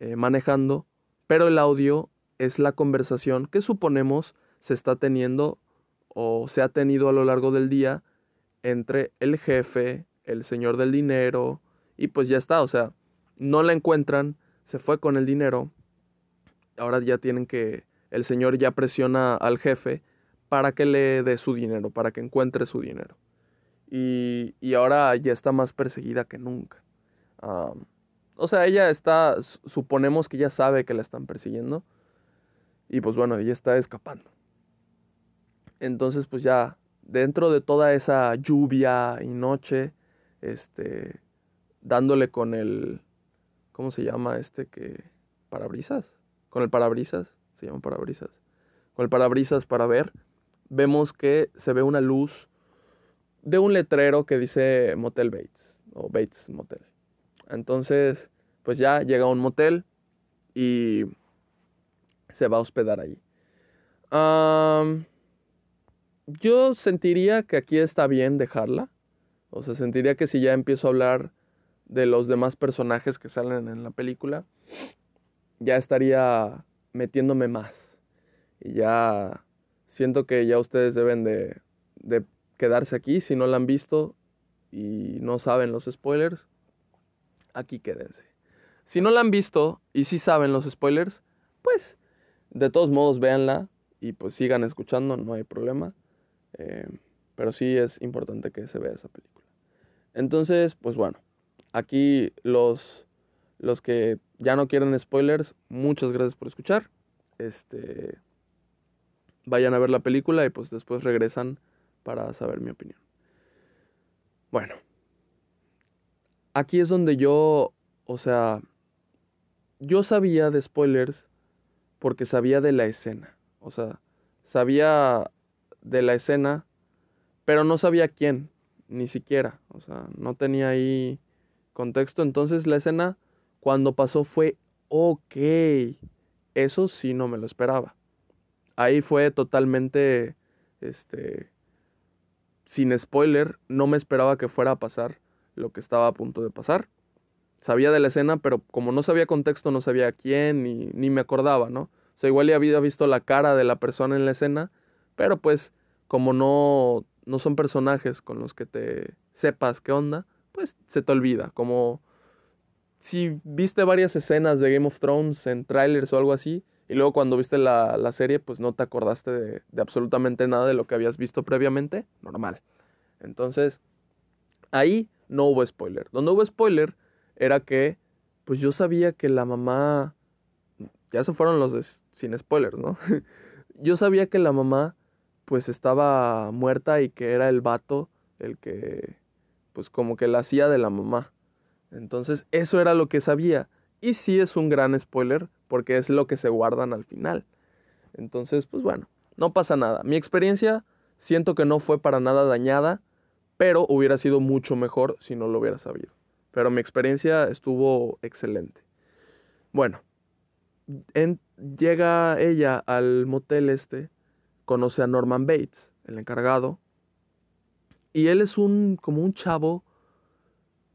eh, manejando, pero el audio es la conversación que suponemos se está teniendo o se ha tenido a lo largo del día entre el jefe, el señor del dinero, y pues ya está, o sea, no la encuentran, se fue con el dinero, ahora ya tienen que, el señor ya presiona al jefe para que le dé su dinero, para que encuentre su dinero. Y, y ahora ya está más perseguida que nunca. O sea, ella está, suponemos que ya sabe que la están persiguiendo. Y pues bueno, ella está escapando. Entonces, pues ya, dentro de toda esa lluvia y noche, este, dándole con el, ¿Cómo se llama este que... parabrisas? Con el parabrisas, se llama parabrisas. Con el parabrisas para ver, vemos que se ve una luz de un letrero que dice Motel Bates o Bates Motel. Entonces, pues ya llega a un motel y se va a hospedar allí. yo sentiría que aquí está bien dejarla. O sea, sentiría que si ya empiezo a hablar de los demás personajes que salen en la película, ya estaría metiéndome más. Y ya siento que ya ustedes deben de, de quedarse aquí. Si no la han visto y no saben los spoilers, aquí quédense. Si no la han visto y si saben los spoilers, pues de todos modos véanla y pues sigan escuchando, no hay problema. Eh, pero sí es importante que se vea esa película. Entonces, pues bueno, aquí los, los que ya no quieren spoilers, muchas gracias por escuchar. Este, vayan a ver la película y pues después regresan para saber mi opinión. Bueno, aquí es donde yo, o sea, yo sabía de spoilers porque sabía de la escena. O sea, sabía de la escena, pero no sabía quién, ni siquiera. O sea, no tenía ahí contexto. Entonces la escena, cuando pasó, fue ok. Eso sí no me lo esperaba. Ahí fue totalmente, este, sin spoiler, no me esperaba que fuera a pasar lo que estaba a punto de pasar. Sabía de la escena, pero como no sabía contexto, no sabía quién, ni, ni me acordaba, ¿no? O sea, igual ya había visto la cara de la persona en la escena, pero pues como no, no son personajes con los que te sepas qué onda, pues se te olvida. Como si viste varias escenas de Game of Thrones en trailers o algo así, y luego cuando viste la, la serie, pues no te acordaste de, de, absolutamente nada de lo que habías visto previamente, normal. Entonces, ahí no hubo spoiler. Donde hubo spoiler era que, pues yo sabía que la mamá, ya se fueron los sin spoilers, ¿no? yo sabía que la mamá, pues estaba muerta y que era el vato el que, pues como que la hacía de la mamá. Entonces, eso era lo que sabía. Y sí es un gran spoiler porque es lo que se guardan al final. Entonces, pues bueno, no pasa nada. Mi experiencia siento que no fue para nada dañada, pero hubiera sido mucho mejor si no lo hubiera sabido. Pero mi experiencia estuvo excelente. Bueno, llega ella al motel este, conoce a Norman Bates, el encargado, y él es un como un chavo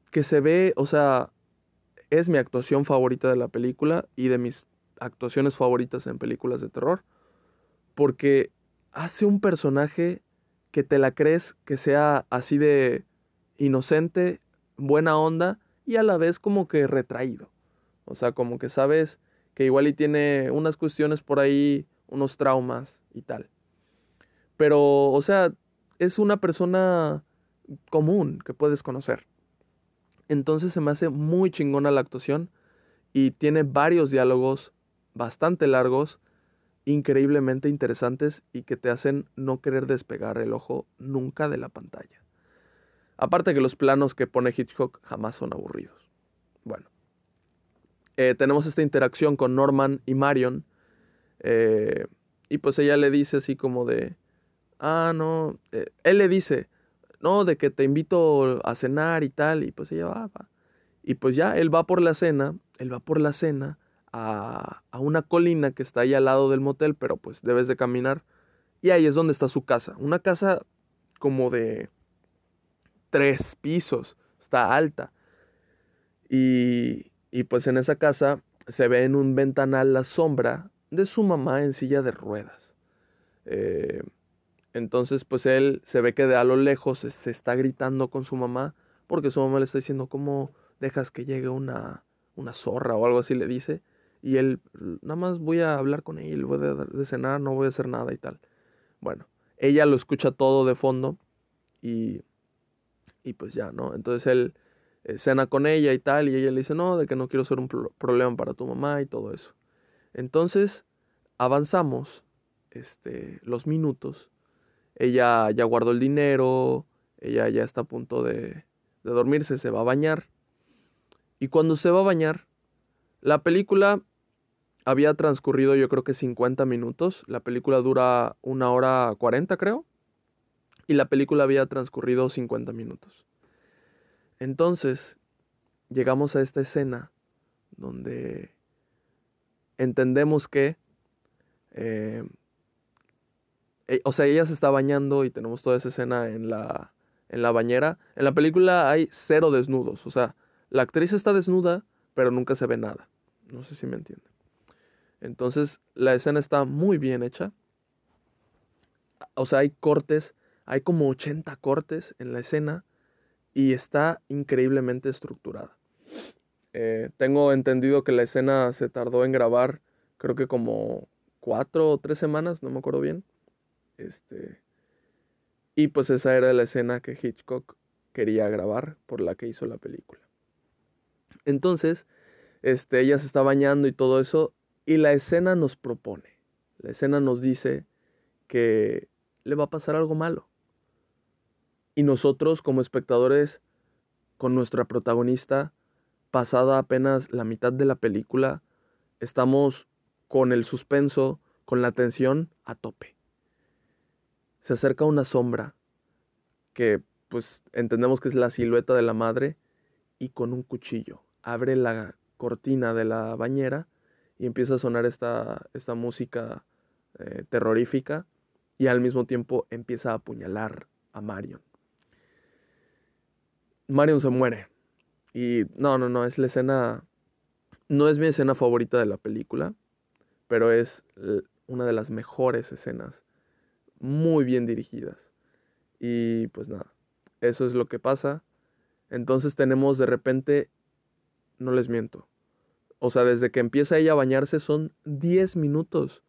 que se ve, o sea, es mi actuación favorita de la película y de mis actuaciones favoritas en películas de terror. Porque hace un personaje que te la crees que sea así de inocente, buena onda y a la vez como que retraído. O sea, como que sabes que igual y tiene unas cuestiones por ahí, unos traumas y tal. Pero, o sea, es una persona común que puedes conocer. Entonces se me hace muy chingona la actuación y tiene varios diálogos bastante largos, increíblemente interesantes y que te hacen no querer despegar el ojo nunca de la pantalla. Aparte que los planos que pone Hitchcock jamás son aburridos. Bueno, eh, tenemos esta interacción con Norman y Marion eh, y pues ella le dice así como de, ah, no, eh, él le dice, no, de que te invito a cenar y tal, y pues ella va, va. Y pues ya, él va por la cena, él va por la cena a, a una colina que está ahí al lado del motel, pero pues debes de caminar. Y ahí es donde está su casa, una casa como de tres pisos, está alta. Y, y pues en esa casa se ve en un ventanal la sombra de su mamá en silla de ruedas. Eh, entonces, pues él se ve que de a lo lejos se, está gritando con su mamá, porque su mamá le está diciendo, ¿cómo dejas que llegue una, una zorra o algo así le dice? Y él, nada más voy a hablar con él, voy a cenar, no voy a hacer nada y tal. Bueno, ella lo escucha todo de fondo y, y pues ya, ¿no? Entonces él eh, cena con ella y tal, y ella le dice, no, de que no quiero ser un problema para tu mamá y todo eso. Entonces, avanzamos este, los minutos ella ya guardó el dinero, ella ya está a punto de, de dormirse, se va a bañar. Y cuando se va a bañar, la película había transcurrido yo creo que 50 minutos. La película dura una hora 40 creo. Y la película había transcurrido 50 minutos. Entonces, llegamos a esta escena donde entendemos que, eh, e, o sea, ella se está bañando y tenemos toda esa escena en la, en la bañera. En la película hay cero desnudos, o sea, la actriz está desnuda, pero nunca se ve nada. No sé si me entienden. Entonces, la escena está muy bien hecha. O sea, hay cortes, hay como 80 cortes en la escena y está increíblemente estructurada. Eh, tengo entendido que la escena se tardó en grabar, creo que como cuatro o tres semanas, no me acuerdo bien. Este, y pues esa era la escena que Hitchcock quería grabar, por la que hizo la película. Entonces, este, ella se está bañando y todo eso, y la escena nos propone, la escena nos dice que le va a pasar algo malo. Y nosotros como espectadores, con nuestra protagonista, pasada apenas la mitad de la película, estamos con el suspenso, con la tensión a tope. Se acerca una sombra que pues entendemos que es la silueta de la madre y con un cuchillo abre la cortina de la bañera y empieza a sonar esta, esta música eh, terrorífica y al mismo tiempo empieza a apuñalar a Marion. Marion se muere. Y no, no, no, es la escena, no es mi escena favorita de la película, pero es una de las mejores escenas, muy bien dirigidas. Y pues nada, eso es lo que pasa. Entonces tenemos de repente, no les miento, o sea, desde que empieza ella a bañarse son 10 minutos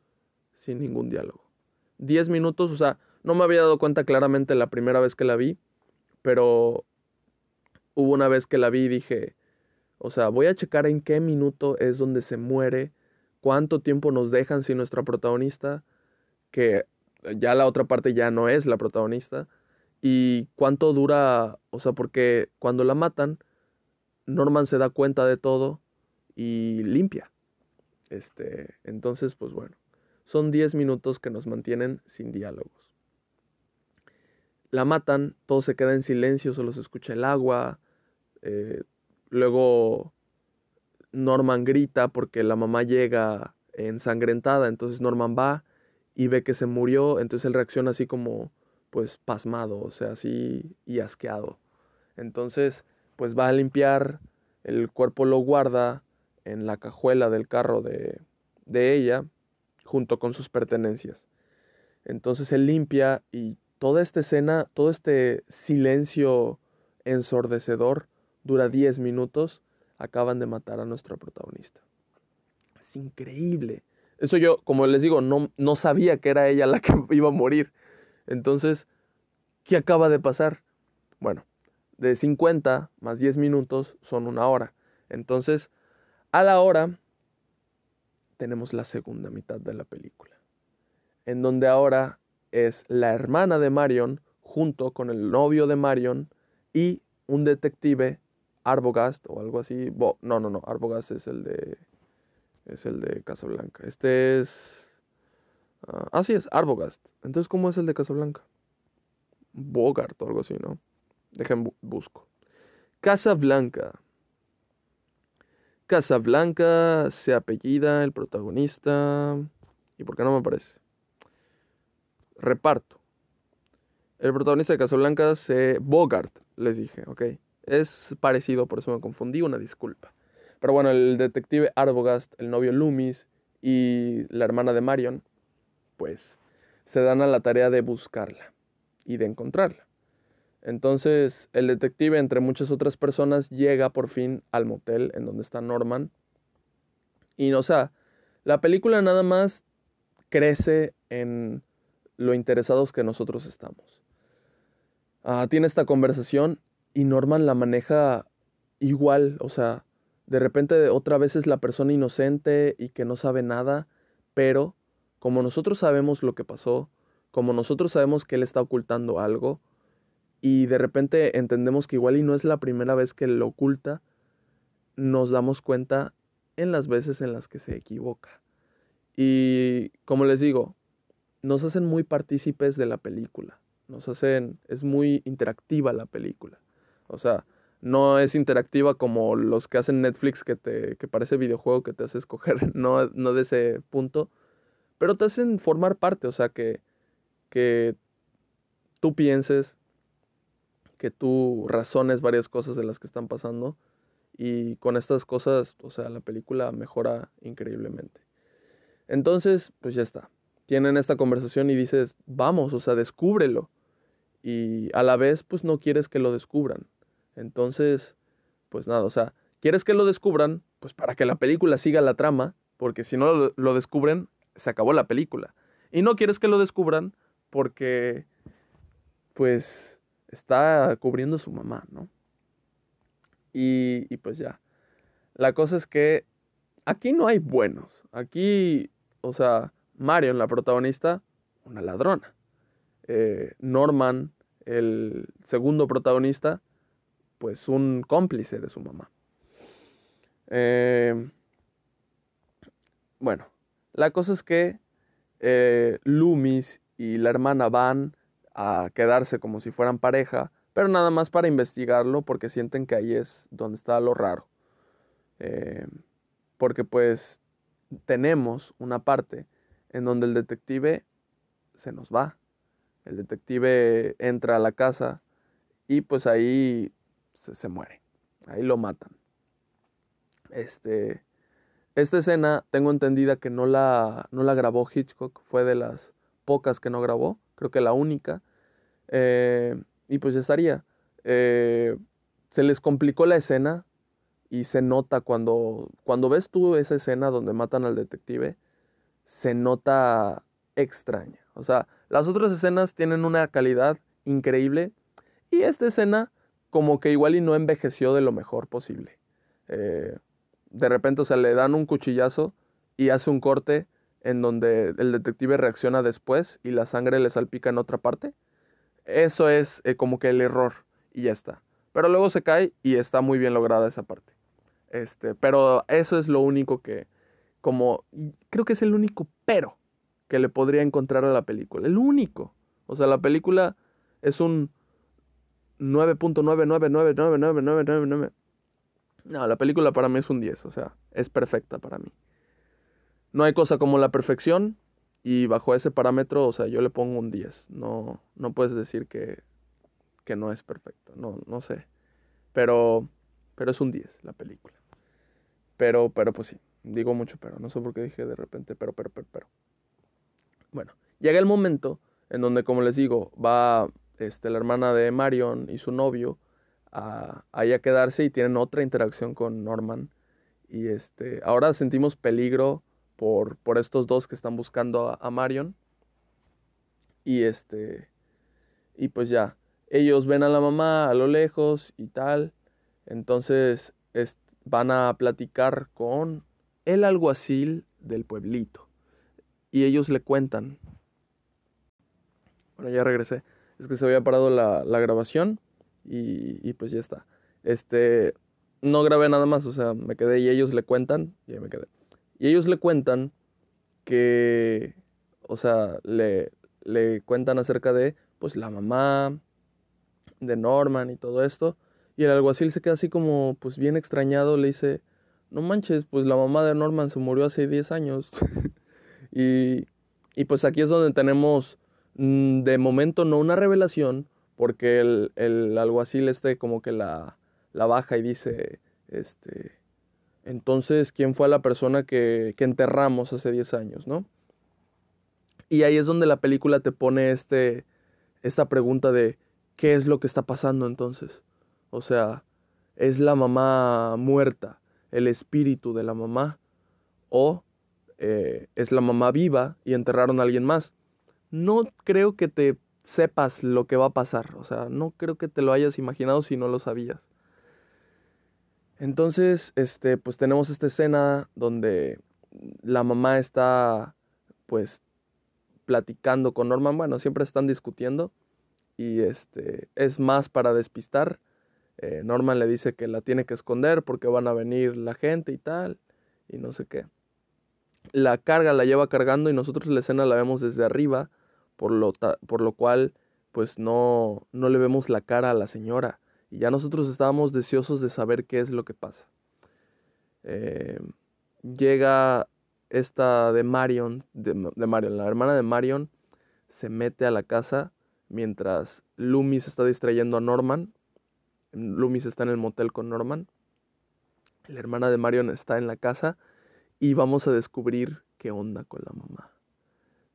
sin ningún diálogo. 10 minutos, o sea, no me había dado cuenta claramente la primera vez que la vi, pero hubo una vez que la vi y dije, o sea, voy a checar en qué minuto es donde se muere, cuánto tiempo nos dejan sin nuestra protagonista, que ya la otra parte ya no es la protagonista, y cuánto dura, o sea, porque cuando la matan, Norman se da cuenta de todo y limpia. Este, entonces, pues bueno, son 10 minutos que nos mantienen sin diálogos la matan, todo se queda en silencio, solo se escucha el agua. Eh, luego Norman grita porque la mamá llega ensangrentada, entonces Norman va y ve que se murió, entonces él reacciona así como pues pasmado, o sea, así y asqueado. Entonces, pues va a limpiar, el cuerpo lo guarda en la cajuela del carro de, de ella, junto con sus pertenencias. Entonces él limpia y Toda esta escena, todo este silencio ensordecedor dura 10 minutos. Acaban de matar a nuestra protagonista. Es increíble. Eso yo, como les digo, no, no sabía que era ella la que iba a morir. Entonces, ¿qué acaba de pasar? Bueno, de 50 más 10 minutos son una hora. Entonces, a la hora tenemos la segunda mitad de la película, en donde ahora es la hermana de Marion junto con el novio de Marion y un detective, Arbogast o algo así. no, no, no, Arbogast es el de es el de Casablanca. Este es uh, así es, Arbogast. Entonces, ¿cómo es el de Casablanca? Bogart o algo así, ¿no? Dejen busco. Casablanca. Casablanca se apellida el protagonista. ¿Y por qué no me aparece? Reparto. El protagonista de Casablanca es Bogart, les dije, ok. Es parecido, por eso me confundí, una disculpa. Pero bueno, el detective Arbogast, el novio Loomis y la hermana de Marion, pues se dan a la tarea de buscarla y de encontrarla. Entonces el detective, entre muchas otras personas, llega por fin al motel en donde está Norman. Y, o sea, la película nada más crece en lo interesados que nosotros estamos. Ah, tiene esta conversación y Norman la maneja igual, o sea, de repente otra vez es la persona inocente y que no sabe nada, pero como nosotros sabemos lo que pasó, como nosotros sabemos que él está ocultando algo, y de repente entendemos que igual y no es la primera vez que lo oculta, nos damos cuenta en las veces en las que se equivoca. Y como les digo, nos hacen muy partícipes de la película. Nos hacen, es muy interactiva la película. O sea, no es interactiva como los que hacen Netflix que te que parece videojuego que te hace escoger, no, no de ese punto, pero te hacen formar parte, o sea, que, que tú pienses, que tú razones varias cosas de las que están pasando y con estas cosas, o sea, la película mejora increíblemente. Entonces, pues ya está. Tienen esta conversación y dices, vamos, o sea, descúbrelo. Y a la vez, pues no quieres que lo descubran. Entonces, pues nada, o sea, quieres que lo descubran, pues para que la película siga la trama, porque si no lo, descubren, se acabó la película. Y no quieres que lo descubran porque, pues, está cubriendo su mamá, ¿no? Y, y pues ya. La cosa es que aquí no hay buenos. Aquí, o sea, Marion, la protagonista, una ladrona. Eh, Norman, el segundo protagonista, pues un cómplice de su mamá. Eh, bueno, la cosa es que eh, Loomis y la hermana van a quedarse como si fueran pareja, pero nada más para investigarlo porque sienten que ahí es donde está lo raro. Eh, porque pues tenemos una parte en donde el detective se nos va. El detective entra a la casa y pues ahí se, muere. Ahí lo matan. Este, esta escena tengo entendida que no la, no la grabó Hitchcock, fue de las pocas que no grabó, creo que la única. Eh, y pues ya estaría. Eh, se les complicó la escena y se nota cuando, cuando ves tú esa escena donde matan al detective, se nota extraña. O sea, las otras escenas tienen una calidad increíble y esta escena como que igual y no envejeció de lo mejor posible. Eh, de repente, o sea, le dan un cuchillazo y hace un corte en donde el detective reacciona después y la sangre le salpica en otra parte. Eso es eh, como que el error y ya está. Pero luego se cae y está muy bien lograda esa parte. Este, pero eso es lo único que, como, creo que es el único pero que le podría encontrar a la película. El único. O sea, la película es un 9.9999999. No, la película para mí es un 10, o sea, es perfecta para mí. No hay cosa como la perfección y bajo ese parámetro, o sea, yo le pongo un 10. No, no puedes decir que, que no es perfecta, no, no sé. Pero, pero es un 10 la película. Pero, pero pues sí, digo mucho pero, no sé por qué dije de repente pero, pero, pero. Bueno, llega el momento en donde, como les digo, va este, la hermana de Marion y su novio a, a quedarse y tienen otra interacción con Norman. Y este, ahora sentimos peligro por, por estos dos que están buscando a, Marion. Y este, y pues ya, ellos ven a la mamá a lo lejos y tal. Entonces van a platicar con el alguacil del pueblito. Y ellos le cuentan. Bueno, ya regresé es que se había parado la, grabación y, pues ya está. Este, no grabé nada más, o sea, me quedé y ellos le cuentan y ahí me quedé. Y ellos le cuentan que, o sea, le, le cuentan acerca de, pues, la mamá de Norman y todo esto. Y el alguacil se queda así como, pues, bien extrañado, le dice, no manches, pues la mamá de Norman se murió hace 10 años. y, y pues aquí es donde tenemos Mm, de momento no una revelación, porque el, el alguacil este como que la, la baja y dice, este, entonces, ¿quién fue la persona que, que enterramos hace 10 años, no? Y ahí es donde la película te pone este, esta pregunta de, ¿qué es lo que está pasando entonces? O sea, ¿es la mamá muerta, el espíritu de la mamá? ¿O eh, es la mamá viva y enterraron a alguien más? no creo que te sepas lo que va a pasar. O sea, no creo que te lo hayas imaginado si no lo sabías. Entonces, este, pues tenemos esta escena donde la mamá está, pues, platicando con Norman. Bueno, siempre están discutiendo. Y este, es más para despistar. Eh, Norman le dice que la tiene que esconder porque van a venir la gente y tal. Y no sé qué. La carga, la lleva cargando y nosotros la escena la vemos desde arriba por lo, por lo cual pues no, no le vemos la cara a la señora Y ya nosotros estábamos deseosos de saber qué es lo que pasa. Eh, llega esta de Marion, de, Marion, la hermana de Marion, se mete a la casa mientras Loomis está distrayendo a Norman. Loomis está en el motel con Norman. La hermana de Marion está en la casa y vamos a descubrir qué onda con la mamá.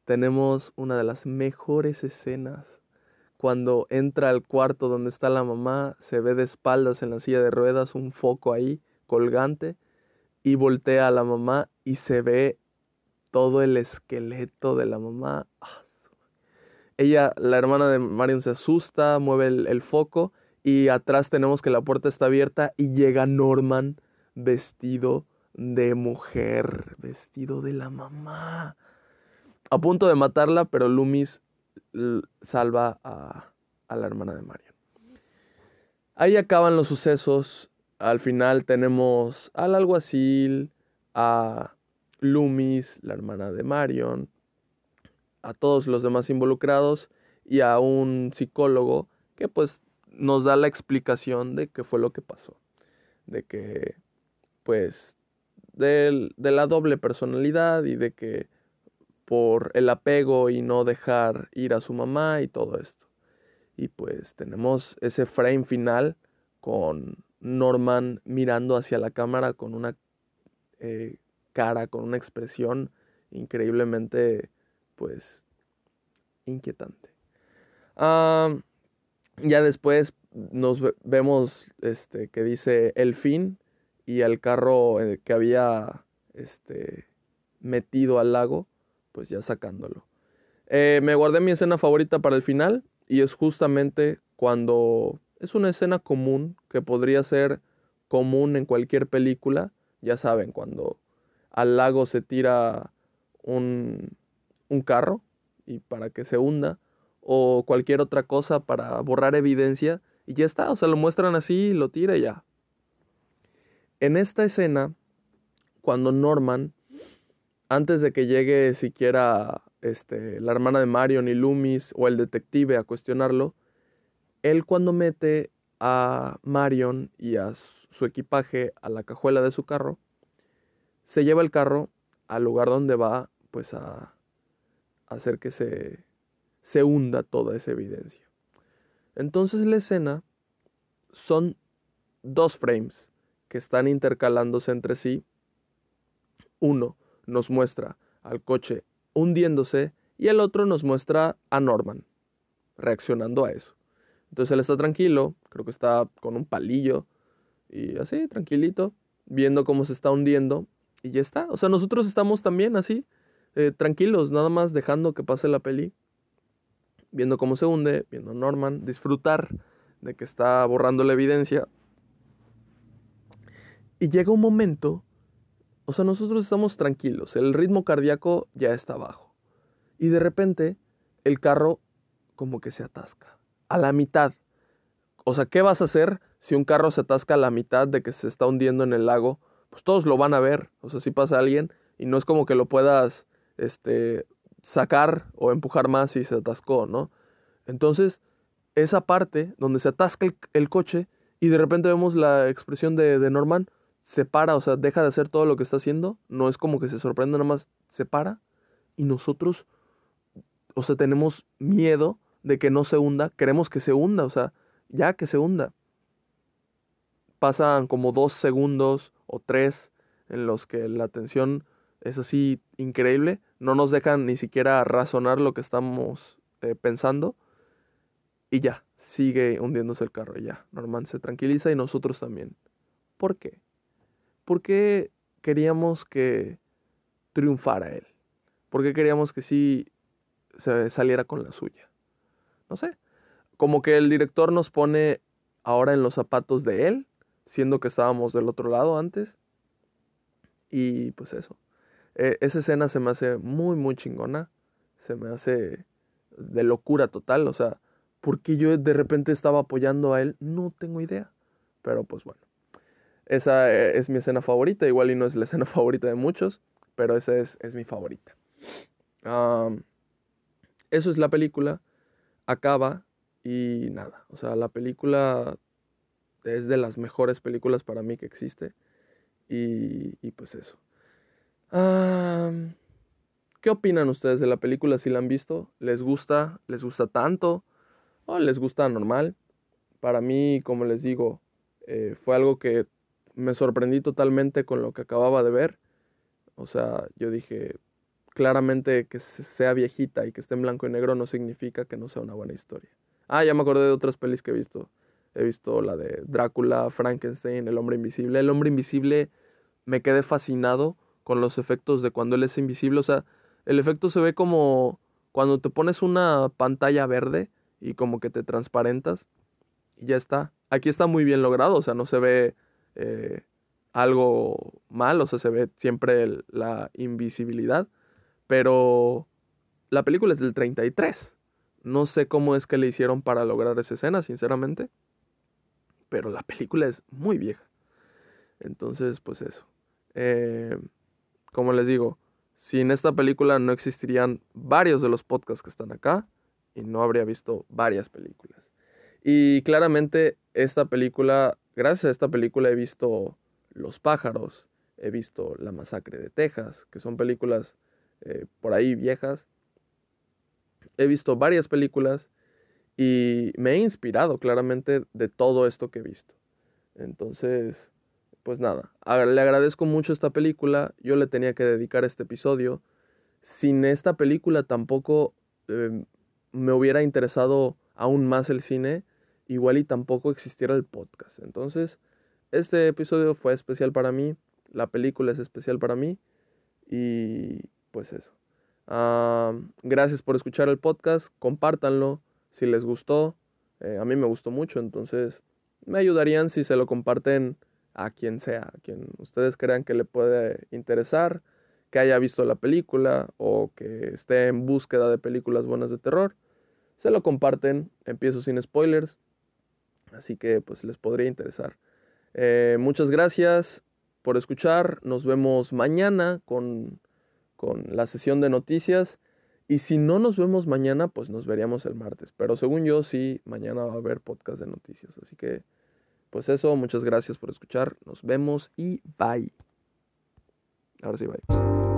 Tenemos una de las mejores escenas. Cuando entra al cuarto donde está la mamá, se ve de espaldas en la silla de ruedas un foco ahí colgante y voltea a la mamá y se ve todo el esqueleto de la mamá. Ah, Ella, la hermana de Marion, se asusta, mueve el, foco y atrás tenemos que la puerta está abierta y llega Norman vestido de mujer, vestido de la mamá. A punto de matarla, pero Loomis salva a, la hermana de Marion. Ahí acaban los sucesos al final tenemos al alguacil, a Loomis, la hermana de Marion, a todos los demás involucrados y a un psicólogo que pues nos da la explicación de qué fue lo que pasó. De que pues de la doble personalidad y de que por el apego y no dejar ir a su mamá y todo esto. Y pues tenemos ese frame final con Norman mirando hacia la cámara con una eh, cara, con una expresión increíblemente, pues, inquietante. ya después nos vemos este, que dice el fin y el carro eh, que había este, metido al lago, pues ya sacándolo. Eh, me guardé mi escena favorita para el final y es justamente cuando es una escena común que podría ser común en cualquier película. Ya saben, cuando al lago se tira un, un carro y para que se hunda o cualquier otra cosa para borrar evidencia y ya está, o sea, lo muestran así, lo tira y ya. En esta escena, cuando Norman, antes de que llegue siquiera este, la hermana de Marion y Loomis o el detective a cuestionarlo, él cuando mete a Marion y a su equipaje a la cajuela de su carro, se lleva el carro al lugar donde va pues a, hacer que se, se hunda toda esa evidencia. Entonces la escena son dos frames que están intercalándose entre sí. Uno nos muestra al coche hundiéndose y el otro nos muestra a Norman reaccionando a eso. Entonces él está tranquilo, creo que está con un palillo y así, tranquilito, viendo cómo se está hundiendo y ya está. O sea, nosotros estamos también así, eh, tranquilos, nada más dejando que pase la peli, viendo cómo se hunde, viendo a Norman, disfrutar de que está borrando la evidencia. Y llega un momento, o sea, nosotros estamos tranquilos, el ritmo cardíaco ya está bajo. Y de repente el carro como que se atasca a la mitad. O sea, ¿qué vas a hacer si un carro se atasca a la mitad de que se está hundiendo en el lago? Pues todos lo van a ver. O sea, si pasa alguien y no es como que lo puedas este, sacar o empujar más si se atascó, ¿no? Entonces, esa parte donde se atasca el, coche y de repente vemos la expresión de, de, Norman, se para, o sea, deja de hacer todo lo que está haciendo, no es como que se sorprende, nada más se para y nosotros, o sea, tenemos miedo de que no se hunda, queremos que se hunda, o sea, ya que se hunda. Pasan como dos segundos o tres en los que la tensión es así increíble, no nos dejan ni siquiera razonar lo que estamos eh, pensando y ya, sigue hundiéndose el carro, ya, Norman se tranquiliza y nosotros también. ¿Por qué? Porque queríamos que triunfara él, porque queríamos que sí se saliera con la suya no sé, como que el director nos pone ahora en los zapatos de él, siendo que estábamos del otro lado antes. Y pues eso. E, esa escena se me hace muy, muy chingona. Se me hace de locura total. O sea, ¿por qué yo de repente estaba apoyando a él? No tengo idea. Pero pues bueno. Esa eh, es mi escena favorita. Igual y no es la escena favorita de muchos. Pero esa es, es mi favorita. eso es la película acaba y nada. O sea, la película es de las mejores películas para mí que existe. Y, y pues eso. ¿Qué opinan ustedes de la película si la han visto? ¿Les gusta? ¿Les gusta tanto? ¿O les gusta normal? Para mí, como les digo, eh, fue algo que me sorprendí totalmente con lo que acababa de ver. O sea, yo dije, claramente que sea viejita y que esté en blanco y negro no significa que no sea una buena historia. Ah, ya me acordé de otras pelis que he visto. He visto la de Drácula, Frankenstein, El hombre invisible. El hombre invisible me quedé fascinado con los efectos de cuando él es invisible. O sea, el efecto se ve como cuando te pones una pantalla verde y como que te transparentas y ya está. Aquí está muy bien logrado, o sea, no se ve eh, algo mal, o sea, se ve siempre la invisibilidad, pero la película es del 33. No sé cómo es que le hicieron para lograr esa escena, sinceramente, pero la película es muy vieja. Entonces, pues eso. Eh, como les digo, sin esta película no existirían varios de los podcasts que están acá y no habría visto varias películas. Y claramente esta película, gracias a esta película he visto Los pájaros, he visto La masacre de Texas, que son películas eh, por ahí viejas. He visto varias películas y me he inspirado claramente de todo esto que he visto. Entonces, pues nada, le agradezco mucho esta película, yo le tenía que dedicar este episodio. Sin esta película tampoco em, me hubiera interesado aún más el cine igual y tampoco existiera el podcast. Entonces, este episodio fue especial para mí, la película es especial para mí y pues eso. gracias por escuchar el podcast, compártanlo si les gustó, eh, a mí me gustó mucho, entonces me ayudarían si se lo comparten a quien sea, a quien ustedes crean que le puede interesar, que haya visto la película o que esté en búsqueda de películas buenas de terror. Se lo comparten, empiezo sin spoilers. Así que pues les podría interesar. Eh, muchas gracias por escuchar. Nos vemos mañana con, con la sesión de noticias. Y si no nos vemos mañana, pues nos veríamos el martes. Pero según yo, sí, mañana va a haber podcast de noticias. Así que, pues eso, muchas gracias por escuchar. Nos vemos y bye. Ahora sí, bye.